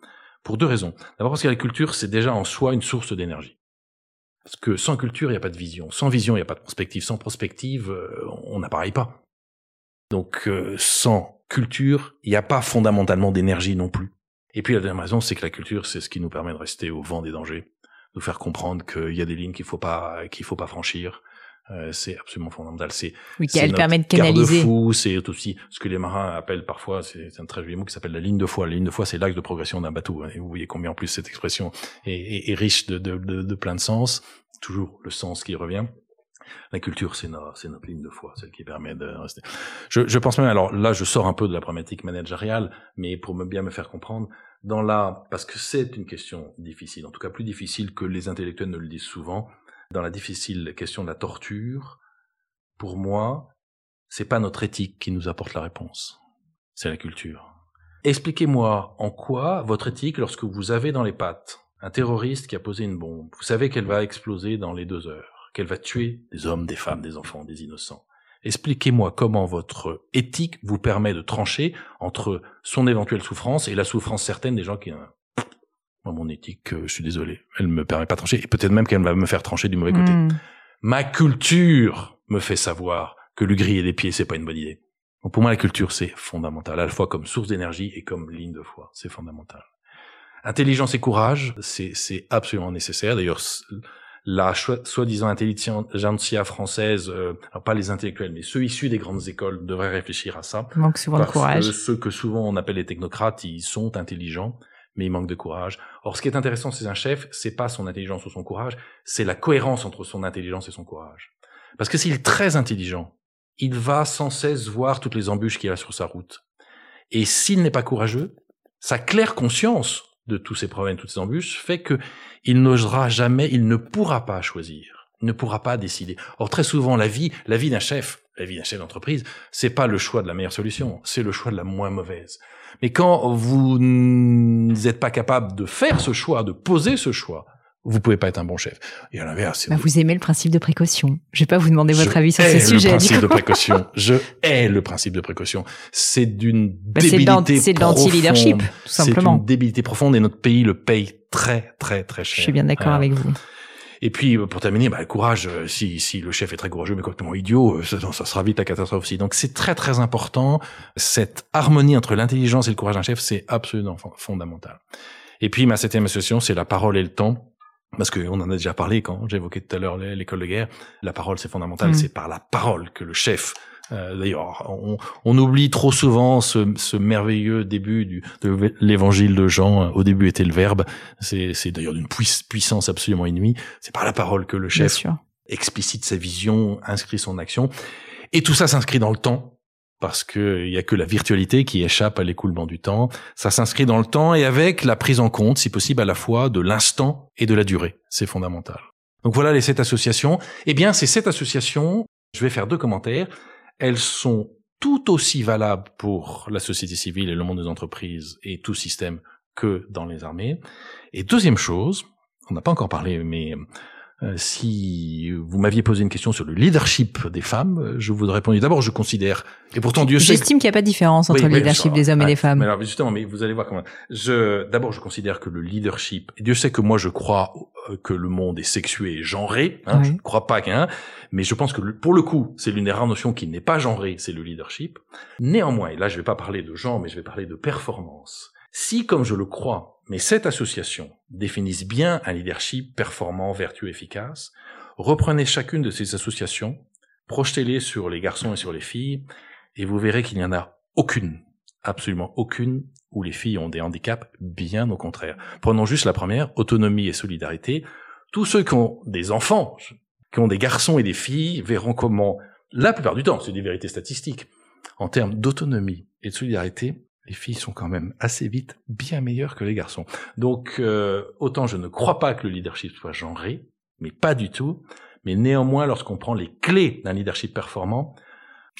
Pour deux raisons. D'abord parce que la culture, c'est déjà en soi une source d'énergie. Parce que sans culture, il n'y a pas de vision. Sans vision, il n'y a pas de prospective. Sans prospective, euh, on n'appareille pas. Donc euh, sans culture, il n'y a pas fondamentalement d'énergie non plus. Et puis la deuxième raison, c'est que la culture, c'est ce qui nous permet de rester au vent des dangers, nous faire comprendre qu'il y a des lignes qu'il faut pas qu'il faut pas franchir, euh, c'est absolument fondamental. C'est oui, elle permet de canaliser. C'est aussi ce que les marins appellent parfois, c'est un très joli mot qui s'appelle la ligne de foi. La ligne de foi, c'est l'axe de progression d'un bateau. Hein. Et vous voyez combien en plus cette expression est, est, riche de, de, de, de, plein de sens. Toujours le sens qui revient. La culture, c'est notre, notre, ligne de foi, celle qui permet de rester. Je, je, pense même, alors là, je sors un peu de la problématique managériale, mais pour me bien me faire comprendre, dans la, parce que c'est une question difficile, en tout cas plus difficile que les intellectuels ne le disent souvent, dans la difficile question de la torture, pour moi, c'est pas notre éthique qui nous apporte la réponse, c'est la culture. Expliquez-moi en quoi votre éthique, lorsque vous avez dans les pattes un terroriste qui a posé une bombe, vous savez qu'elle va exploser dans les deux heures, qu'elle va tuer des hommes, des femmes, des enfants, des innocents. Expliquez-moi comment votre éthique vous permet de trancher entre son éventuelle souffrance et la souffrance certaine des gens qui moi, mon éthique, euh, je suis désolé, elle me permet pas de trancher, et peut-être même qu'elle va me faire trancher du mauvais côté. Hmm. Ma culture me fait savoir que lui griller les pieds, c'est pas une bonne idée. Donc pour moi, la culture, c'est fondamental, à la fois comme source d'énergie et comme ligne de foi. C'est fondamental. Intelligence et courage, c'est, c'est absolument nécessaire. D'ailleurs, la soi-disant intelligentsia française, euh, pas les intellectuels, mais ceux issus des grandes écoles devraient réfléchir à ça. manque souvent de courage. Que ceux que souvent on appelle les technocrates, ils sont intelligents, mais il manque de courage. Or, ce qui est intéressant chez un chef, c'est pas son intelligence ou son courage, c'est la cohérence entre son intelligence et son courage. Parce que s'il est très intelligent, il va sans cesse voir toutes les embûches qu'il a sur sa route. Et s'il n'est pas courageux, sa claire conscience de tous ces problèmes, toutes ces embûches, fait que il n'osera jamais, il ne pourra pas choisir, ne pourra pas décider. Or, très souvent, la vie, la vie d'un chef, la vie d'un chef d'entreprise, c'est pas le choix de la meilleure solution, c'est le choix de la moins mauvaise. Mais quand vous n'êtes pas capable de faire ce choix, de poser ce choix, vous pouvez pas être un bon chef. Et à l'inverse, bah, vous aimez le principe de précaution. Je vais pas vous demander votre avis sur ce sujet. Le principe de précaution. Je hais le principe de précaution. C'est d'une bah, débilité C'est de l'anti-leadership, tout simplement. C'est une débilité profonde et notre pays le paye très, très, très cher. Je suis bien d'accord avec vous. Et puis euh, pour terminer, bah, courage. Euh, si, si le chef est très courageux mais complètement idiot, euh, ça, ça sera vite la catastrophe aussi. Donc c'est très très important cette harmonie entre l'intelligence et le courage d'un chef, c'est absolument fondamental. Et puis ma septième association, c'est la parole et le temps. Parce qu'on en a déjà parlé quand j'évoquais tout à l'heure l'école de guerre. La parole, c'est fondamental. Mmh. C'est par la parole que le chef euh, d'ailleurs, on, on, oublie trop souvent ce, ce merveilleux début du, de l'évangile de Jean. Au début était le Verbe. C'est, d'ailleurs d'une puissance absolument inouïe. C'est par la parole que le chef explicite sa vision, inscrit son action. Et tout ça s'inscrit dans le temps parce que il y a que la virtualité qui échappe à l'écoulement du temps. Ça s'inscrit dans le temps et avec la prise en compte, si possible, à la fois de l'instant et de la durée. C'est fondamental. Donc voilà les sept associations. Eh bien, ces sept associations, je vais faire deux commentaires elles sont tout aussi valables pour la société civile et le monde des entreprises et tout système que dans les armées. Et deuxième chose, on n'a pas encore parlé, mais euh, si vous m'aviez posé une question sur le leadership des femmes, euh, je vous répondu d'abord, je considère, et pourtant Dieu sait... J'estime qu'il n'y a pas de différence entre le leadership des hommes et des femmes. Mais alors justement, mais vous allez voir comment... Je, d'abord, je considère que le leadership, et Dieu sait que moi je crois euh, que le monde est sexué et genré, hein, je ne crois pas qu'un, mais je pense que pour le coup, c'est l'une des rares notions qui n'est pas genrée, c'est le leadership. Néanmoins, et là je ne vais pas parler de genre, mais je vais parler de performance. Si, comme je le crois, mais cette association définisse bien un leadership performant, vertueux, efficace, reprenez chacune de ces associations, projetez-les sur les garçons et sur les filles, et vous verrez qu'il n'y en a aucune, absolument aucune, où les filles ont des handicaps, bien au contraire. Prenons juste la première, autonomie et solidarité. Tous ceux qui ont des enfants, qui ont des garçons et des filles, verront comment, la plupart du temps, c'est des vérités statistiques, en termes d'autonomie et de solidarité, les filles sont quand même assez vite bien meilleures que les garçons. Donc, euh, autant je ne crois pas que le leadership soit genré, mais pas du tout. Mais néanmoins, lorsqu'on prend les clés d'un leadership performant,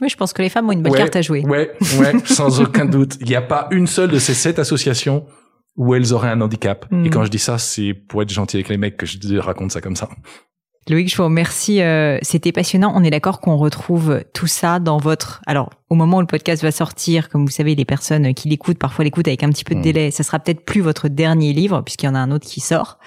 oui, je pense que les femmes ont une bonne carte à jouer. Ouais, ouais, sans aucun doute. Il n'y a pas une seule de ces sept associations où elles auraient un handicap. Et hmm. quand je dis ça, c'est pour être gentil avec les mecs que je raconte ça comme ça. Loïc, je vous remercie. Euh, c'était passionnant. On est d'accord qu'on retrouve tout ça dans votre. Alors, au moment où le podcast va sortir, comme vous savez, les personnes qui l'écoutent, parfois l'écoutent avec un petit peu de hmm. délai. Ça sera peut-être plus votre dernier livre, puisqu'il y en a un autre qui sort.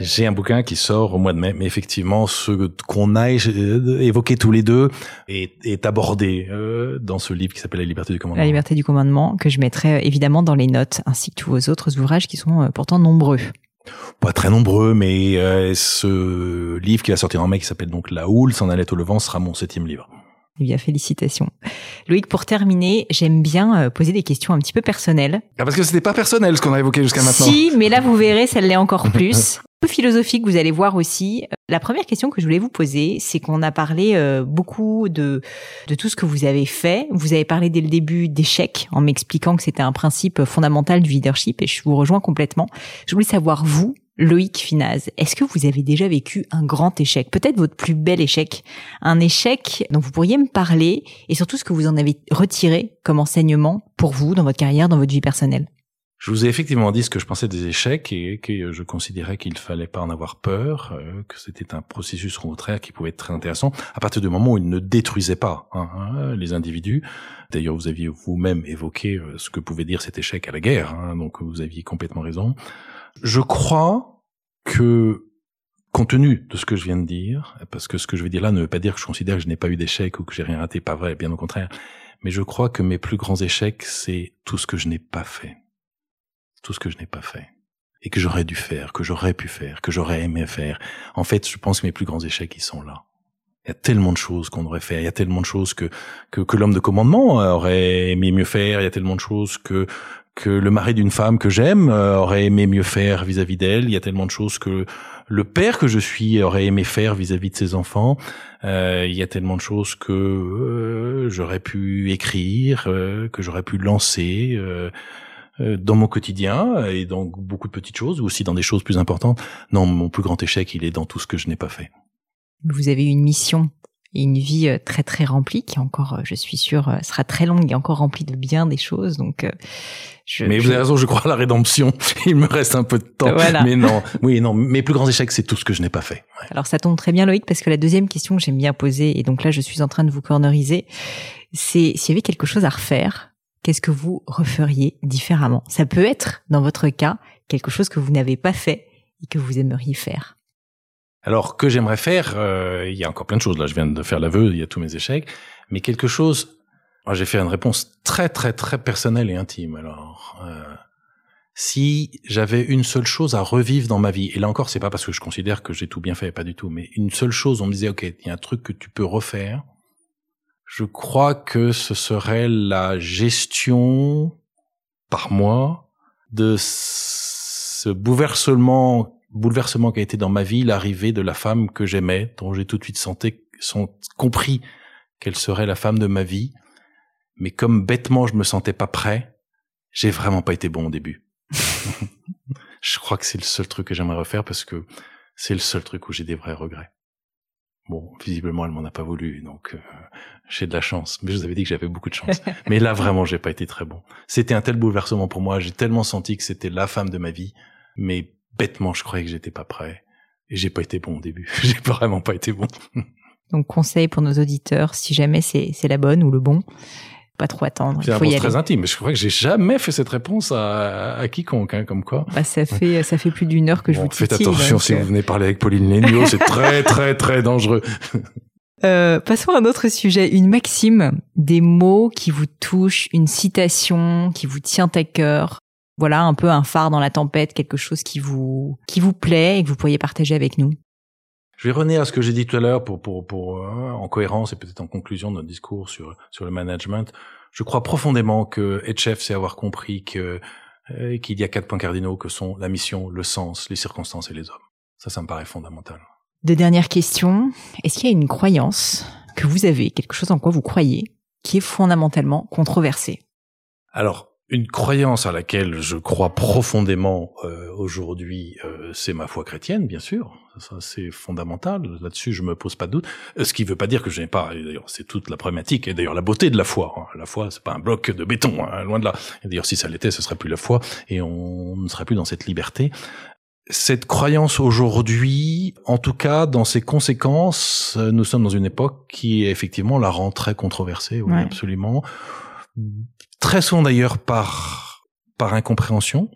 J'ai un bouquin qui sort au mois de mai, mais effectivement, ce qu'on a évoqué tous les deux est, est abordé euh, dans ce livre qui s'appelle La liberté du commandement. La liberté du commandement, que je mettrai euh, évidemment dans les notes, ainsi que tous vos autres ouvrages qui sont pourtant nombreux pas très nombreux, mais euh, ce livre qui va sortir en mai, qui s'appelle donc La Houle, s'en allait au levant, sera mon septième livre. Eh bien, félicitations. Loïc, pour terminer, j'aime bien euh, poser des questions un petit peu personnelles. Ah, parce que c'était pas personnel ce qu'on a évoqué jusqu'à maintenant. Si, mais là, vous verrez, ça l'est encore plus. Peu philosophique, vous allez voir aussi. La première question que je voulais vous poser, c'est qu'on a parlé euh, beaucoup de, de tout ce que vous avez fait. Vous avez parlé dès le début d'échec en m'expliquant que c'était un principe fondamental du leadership et je vous rejoins complètement. Je voulais savoir, vous, Loïc Finaz, est-ce que vous avez déjà vécu un grand échec Peut-être votre plus bel échec? Un échec dont vous pourriez me parler et surtout ce que vous en avez retiré comme enseignement pour vous dans votre carrière, dans votre vie personnelle? Je vous ai effectivement dit ce que je pensais des échecs et que je considérais qu'il fallait pas en avoir peur, euh, que c'était un processus contraire qui pouvait être très intéressant à partir du moment où il ne détruisait pas hein, hein, les individus. D'ailleurs, vous aviez vous-même évoqué euh, ce que pouvait dire cet échec à la guerre, hein, donc vous aviez complètement raison. Je crois que, compte tenu de ce que je viens de dire, parce que ce que je vais dire là ne veut pas dire que je considère que je n'ai pas eu d'échec ou que j'ai rien raté, pas vrai, bien au contraire, mais je crois que mes plus grands échecs, c'est tout ce que je n'ai pas fait. Tout ce que je n'ai pas fait. Et que j'aurais dû faire, que j'aurais pu faire, que j'aurais aimé faire. En fait, je pense que mes plus grands échecs, ils sont là. Il y a tellement de choses qu'on aurait fait, il y a tellement de choses que, que, que l'homme de commandement aurait aimé mieux faire, il y a tellement de choses que que le mari d'une femme que j'aime euh, aurait aimé mieux faire vis-à-vis d'elle. Il y a tellement de choses que le père que je suis aurait aimé faire vis-à-vis de ses enfants. Euh, il y a tellement de choses que euh, j'aurais pu écrire, que j'aurais pu lancer dans mon quotidien et dans beaucoup de petites choses, ou aussi dans des choses plus importantes. Non, mon plus grand échec, il est dans tout ce que je n'ai pas fait. Vous avez une mission une vie euh, très très remplie qui encore, euh, je suis sûre, euh, sera très longue et encore remplie de bien des choses. Donc, je, mais vous avez raison, je crois à la rédemption. Il me reste un peu de temps. Mais non, oui, non. Mes plus grands échecs, c'est tout ce que je n'ai pas fait. Alors ça tombe très bien, Loïc, parce que la deuxième question que j'aime bien poser, et donc là, je suis en train de vous corneriser, c'est s'il y avait quelque chose à refaire, qu'est-ce que vous referiez différemment? Ça peut être, dans votre cas, quelque chose que vous n'avez pas fait et que vous aimeriez faire. Alors que j'aimerais faire, euh, il y a encore plein de choses. Là, je viens de faire l'aveu, il y a tous mes échecs, mais quelque chose. J'ai fait une réponse très très très personnelle et intime. Alors, euh, si j'avais une seule chose à revivre dans ma vie, et là encore, c'est pas parce que je considère que j'ai tout bien fait, pas du tout, mais une seule chose, on me disait, ok, il y a un truc que tu peux refaire. Je crois que ce serait la gestion par moi de ce bouleversement bouleversement qui a été dans ma vie l'arrivée de la femme que j'aimais, dont j'ai tout de suite senti, compris qu'elle serait la femme de ma vie. Mais comme bêtement je me sentais pas prêt, j'ai vraiment pas été bon au début. je crois que c'est le seul truc que j'aimerais refaire parce que c'est le seul truc où j'ai des vrais regrets. Bon, visiblement, elle m'en a pas voulu, donc euh, j'ai de la chance. Mais je vous avais dit que j'avais beaucoup de chance. Mais là, vraiment, j'ai pas été très bon. C'était un tel bouleversement pour moi. J'ai tellement senti que c'était la femme de ma vie, mais bêtement, je croyais que j'étais pas prêt. Et j'ai pas été bon au début. j'ai vraiment pas été bon. Donc, conseil pour nos auditeurs, si jamais c'est, la bonne ou le bon, pas trop attendre. C'est un réponse très intime, mais je crois que j'ai jamais fait cette réponse à, à quiconque, hein, comme quoi. Bah, ça fait, ça fait plus d'une heure que je vous Faites attention si vous euh. venez parler avec Pauline Léniaud, c'est très, très, très dangereux. Euh, passons à un autre sujet, une maxime, des mots qui vous touchent, une citation qui vous tient à cœur, voilà un peu un phare dans la tempête, quelque chose qui vous qui vous plaît et que vous pourriez partager avec nous. Je vais revenir à ce que j'ai dit tout à l'heure pour, pour, pour euh, en cohérence et peut-être en conclusion de notre discours sur, sur le management. Je crois profondément que HF c'est avoir compris que euh, qu'il y a quatre points cardinaux que sont la mission, le sens, les circonstances et les hommes. Ça, ça me paraît fondamental. Deux dernières questions. Est-ce qu'il y a une croyance que vous avez, quelque chose en quoi vous croyez, qui est fondamentalement controversé? Alors, une croyance à laquelle je crois profondément euh, aujourd'hui, euh, c'est ma foi chrétienne, bien sûr. Ça, c'est fondamental. Là-dessus, je me pose pas de doute. Euh, ce qui veut pas dire que je n'ai pas. D'ailleurs, c'est toute la problématique et d'ailleurs la beauté de la foi. Hein. La foi, c'est pas un bloc de béton, hein, loin de là. D'ailleurs, si ça l'était, ce serait plus la foi et on ne serait plus dans cette liberté. Cette croyance aujourd'hui, en tout cas dans ses conséquences, nous sommes dans une époque qui effectivement la rend très controversée, oui, absolument très souvent d'ailleurs par par incompréhension.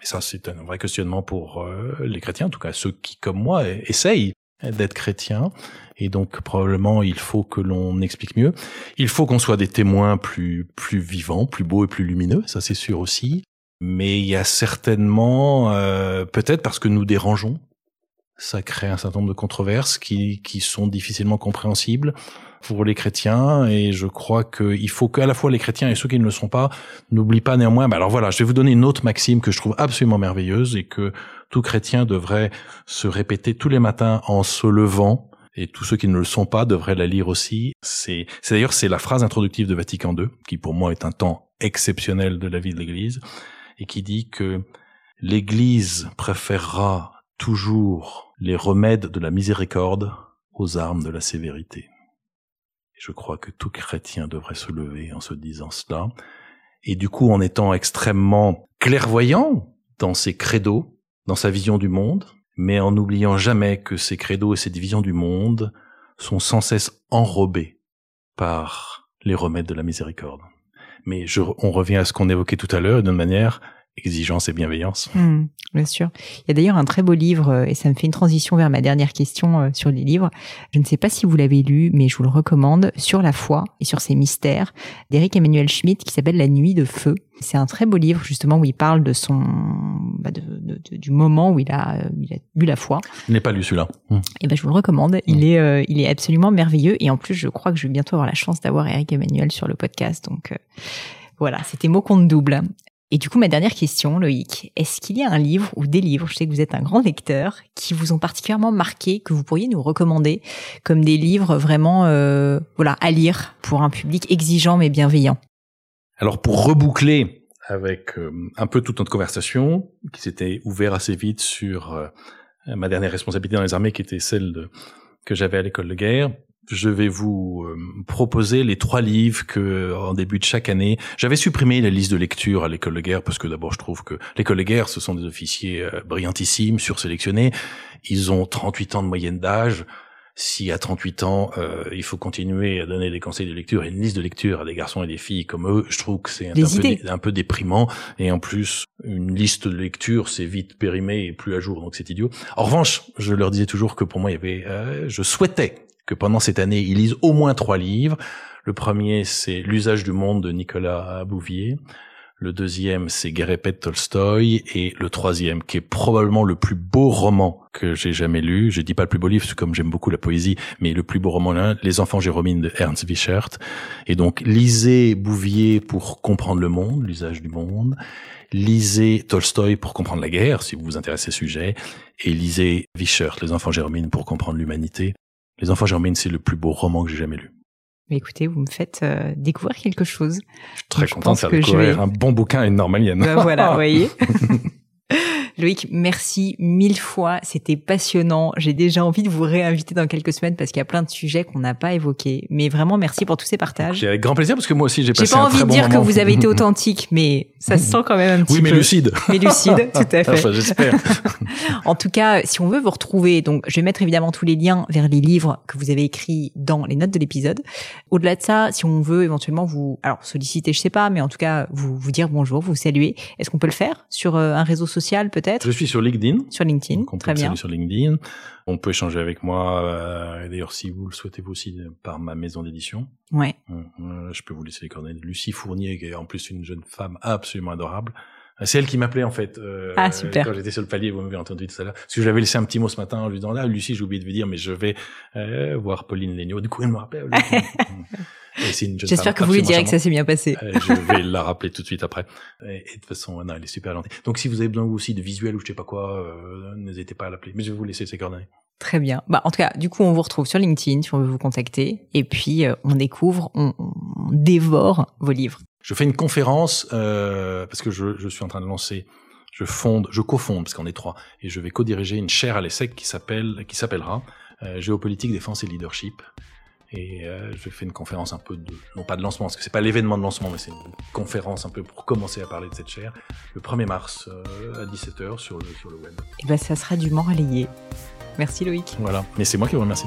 Mais ça, c'est un vrai questionnement pour euh, les chrétiens, en tout cas ceux qui, comme moi, essayent d'être chrétiens. Et donc probablement, il faut que l'on explique mieux. Il faut qu'on soit des témoins plus plus vivants, plus beaux et plus lumineux. Ça, c'est sûr aussi. Mais il y a certainement, euh, peut-être parce que nous dérangeons, ça crée un certain nombre de controverses qui qui sont difficilement compréhensibles pour les chrétiens et je crois qu'il faut qu'à la fois les chrétiens et ceux qui ne le sont pas n'oublient pas néanmoins. Mais alors voilà, je vais vous donner une autre maxime que je trouve absolument merveilleuse et que tout chrétien devrait se répéter tous les matins en se levant et tous ceux qui ne le sont pas devraient la lire aussi. C'est, c'est d'ailleurs c'est la phrase introductive de Vatican II qui pour moi est un temps exceptionnel de la vie de l'Église et qui dit que l'Église préférera toujours les remèdes de la miséricorde aux armes de la sévérité. Je crois que tout chrétien devrait se lever en se disant cela. Et du coup, en étant extrêmement clairvoyant dans ses credos, dans sa vision du monde, mais en n'oubliant jamais que ces credos et cette vision du monde sont sans cesse enrobés par les remèdes de la miséricorde. Mais je, on revient à ce qu'on évoquait tout à l'heure d'une manière exigence et bienveillance. Hmm, bien sûr. Il y a d'ailleurs un très beau livre, euh, et ça me fait une transition vers ma dernière question euh, sur les livres. Je ne sais pas si vous l'avez lu, mais je vous le recommande, sur la foi et sur ses mystères, d'Éric Emmanuel Schmitt, qui s'appelle La nuit de feu. C'est un très beau livre, justement, où il parle de son, bah de, de, du moment où il a, euh, il a eu la foi. Je n'ai pas lu celui-là. Et hmm. eh ben, je vous le recommande. Il hmm. est, il est absolument merveilleux. Et en plus, je crois que je vais bientôt avoir la chance d'avoir Éric Emmanuel sur le podcast. Donc, voilà, c'était mot compte double. Et du coup, ma dernière question, Loïc, est-ce qu'il y a un livre ou des livres, je sais que vous êtes un grand lecteur, qui vous ont particulièrement marqué, que vous pourriez nous recommander comme des livres vraiment, euh, voilà, à lire pour un public exigeant mais bienveillant? Alors, pour reboucler avec euh, un peu toute notre conversation, qui s'était ouvert assez vite sur euh, ma dernière responsabilité dans les armées, qui était celle de, que j'avais à l'école de guerre, je vais vous euh, proposer les trois livres que, en début de chaque année, j'avais supprimé la liste de lecture à l'école de guerre parce que d'abord je trouve que l'école de guerre, ce sont des officiers euh, brillantissimes, sursélectionnés. Ils ont 38 ans de moyenne d'âge. Si à 38 ans, euh, il faut continuer à donner des conseils de lecture et une liste de lecture à des garçons et des filles comme eux, je trouve que c'est un, peu, un peu déprimant. Et en plus, une liste de lecture, c'est vite périmé et plus à jour, donc c'est idiot. En revanche, je leur disais toujours que pour moi, il y avait, je souhaitais que pendant cette année, ils lisent au moins trois livres. Le premier, c'est L'usage du monde de Nicolas Bouvier. Le deuxième, c'est Guerépet Tolstoï. Et le troisième, qui est probablement le plus beau roman que j'ai jamais lu. Je dis pas le plus beau livre, comme j'aime beaucoup la poésie, mais le plus beau roman Les enfants Jérômines de Ernst Wichert. Et donc, lisez Bouvier pour comprendre le monde, l'usage du monde. Lisez Tolstoï pour comprendre la guerre, si vous vous intéressez au sujet. Et lisez Wichert, Les enfants Jérômines pour comprendre l'humanité. Les enfants germaines, c'est le plus beau roman que j'ai jamais lu. Mais écoutez, vous me faites euh, découvrir quelque chose. Je suis très content de faire découvrir un bon bouquin à une normalienne. Ben voilà, vous voyez. Loïc, merci mille fois. C'était passionnant. J'ai déjà envie de vous réinviter dans quelques semaines parce qu'il y a plein de sujets qu'on n'a pas évoqués. Mais vraiment, merci pour tous ces partages. Avec grand plaisir parce que moi aussi, j'ai passé un très bon moment. J'ai pas envie de dire que vous avez été authentique, mais ça se sent quand même un petit peu. Oui, mais lucide. Mais lucide, tout à fait. enfin, j'espère. en tout cas, si on veut vous retrouver, donc je vais mettre évidemment tous les liens vers les livres que vous avez écrits dans les notes de l'épisode. Au-delà de ça, si on veut éventuellement vous, alors solliciter, je sais pas, mais en tout cas vous vous dire bonjour, vous saluer, est-ce qu'on peut le faire sur euh, un réseau social peut-être Je suis sur LinkedIn sur LinkedIn, on très bien. Sur LinkedIn, on peut échanger avec moi. Euh, D'ailleurs, si vous le souhaitez vous aussi, par ma maison d'édition. Ouais. Euh, je peux vous laisser les coordonnées. Lucie Fournier, qui est en plus une jeune femme absolument adorable, C'est elle qui m'appelait en fait. Euh, ah super. Quand j'étais sur le palier, vous m'avez entendu tout à l'heure. Parce que j'avais laissé un petit mot ce matin en lui disant là, Lucie, j'ai oublié de vous dire, mais je vais euh, voir Pauline Legnaud. Du coup, elle me rappelle. J'espère que vous lui direz que ça s'est bien passé. Euh, je vais la rappeler tout de suite après. Et, de toute façon, non, elle est super gentille. Donc, si vous avez besoin aussi de visuels ou je sais pas quoi, euh, n'hésitez pas à l'appeler. Mais je vais vous laisser ses coordonnées. Très bien. Bah, en tout cas, du coup, on vous retrouve sur LinkedIn si on veut vous contacter. Et puis, euh, on découvre, on, on, dévore vos livres. Je fais une conférence euh, parce que je, je, suis en train de lancer, je fonde, je cofonde parce qu'on est trois, et je vais co-diriger une chaire à l'ESSEC qui s'appelle, qui s'appellera euh, Géopolitique, défense et leadership. Et euh, je fais une conférence un peu de, non pas de lancement, parce que c'est pas l'événement de lancement, mais c'est une conférence un peu pour commencer à parler de cette chaire, le 1er mars euh, à 17h sur le, sur le web. Et ben ça sera dûment relayé. Merci Loïc. Voilà, mais c'est moi qui vous remercie.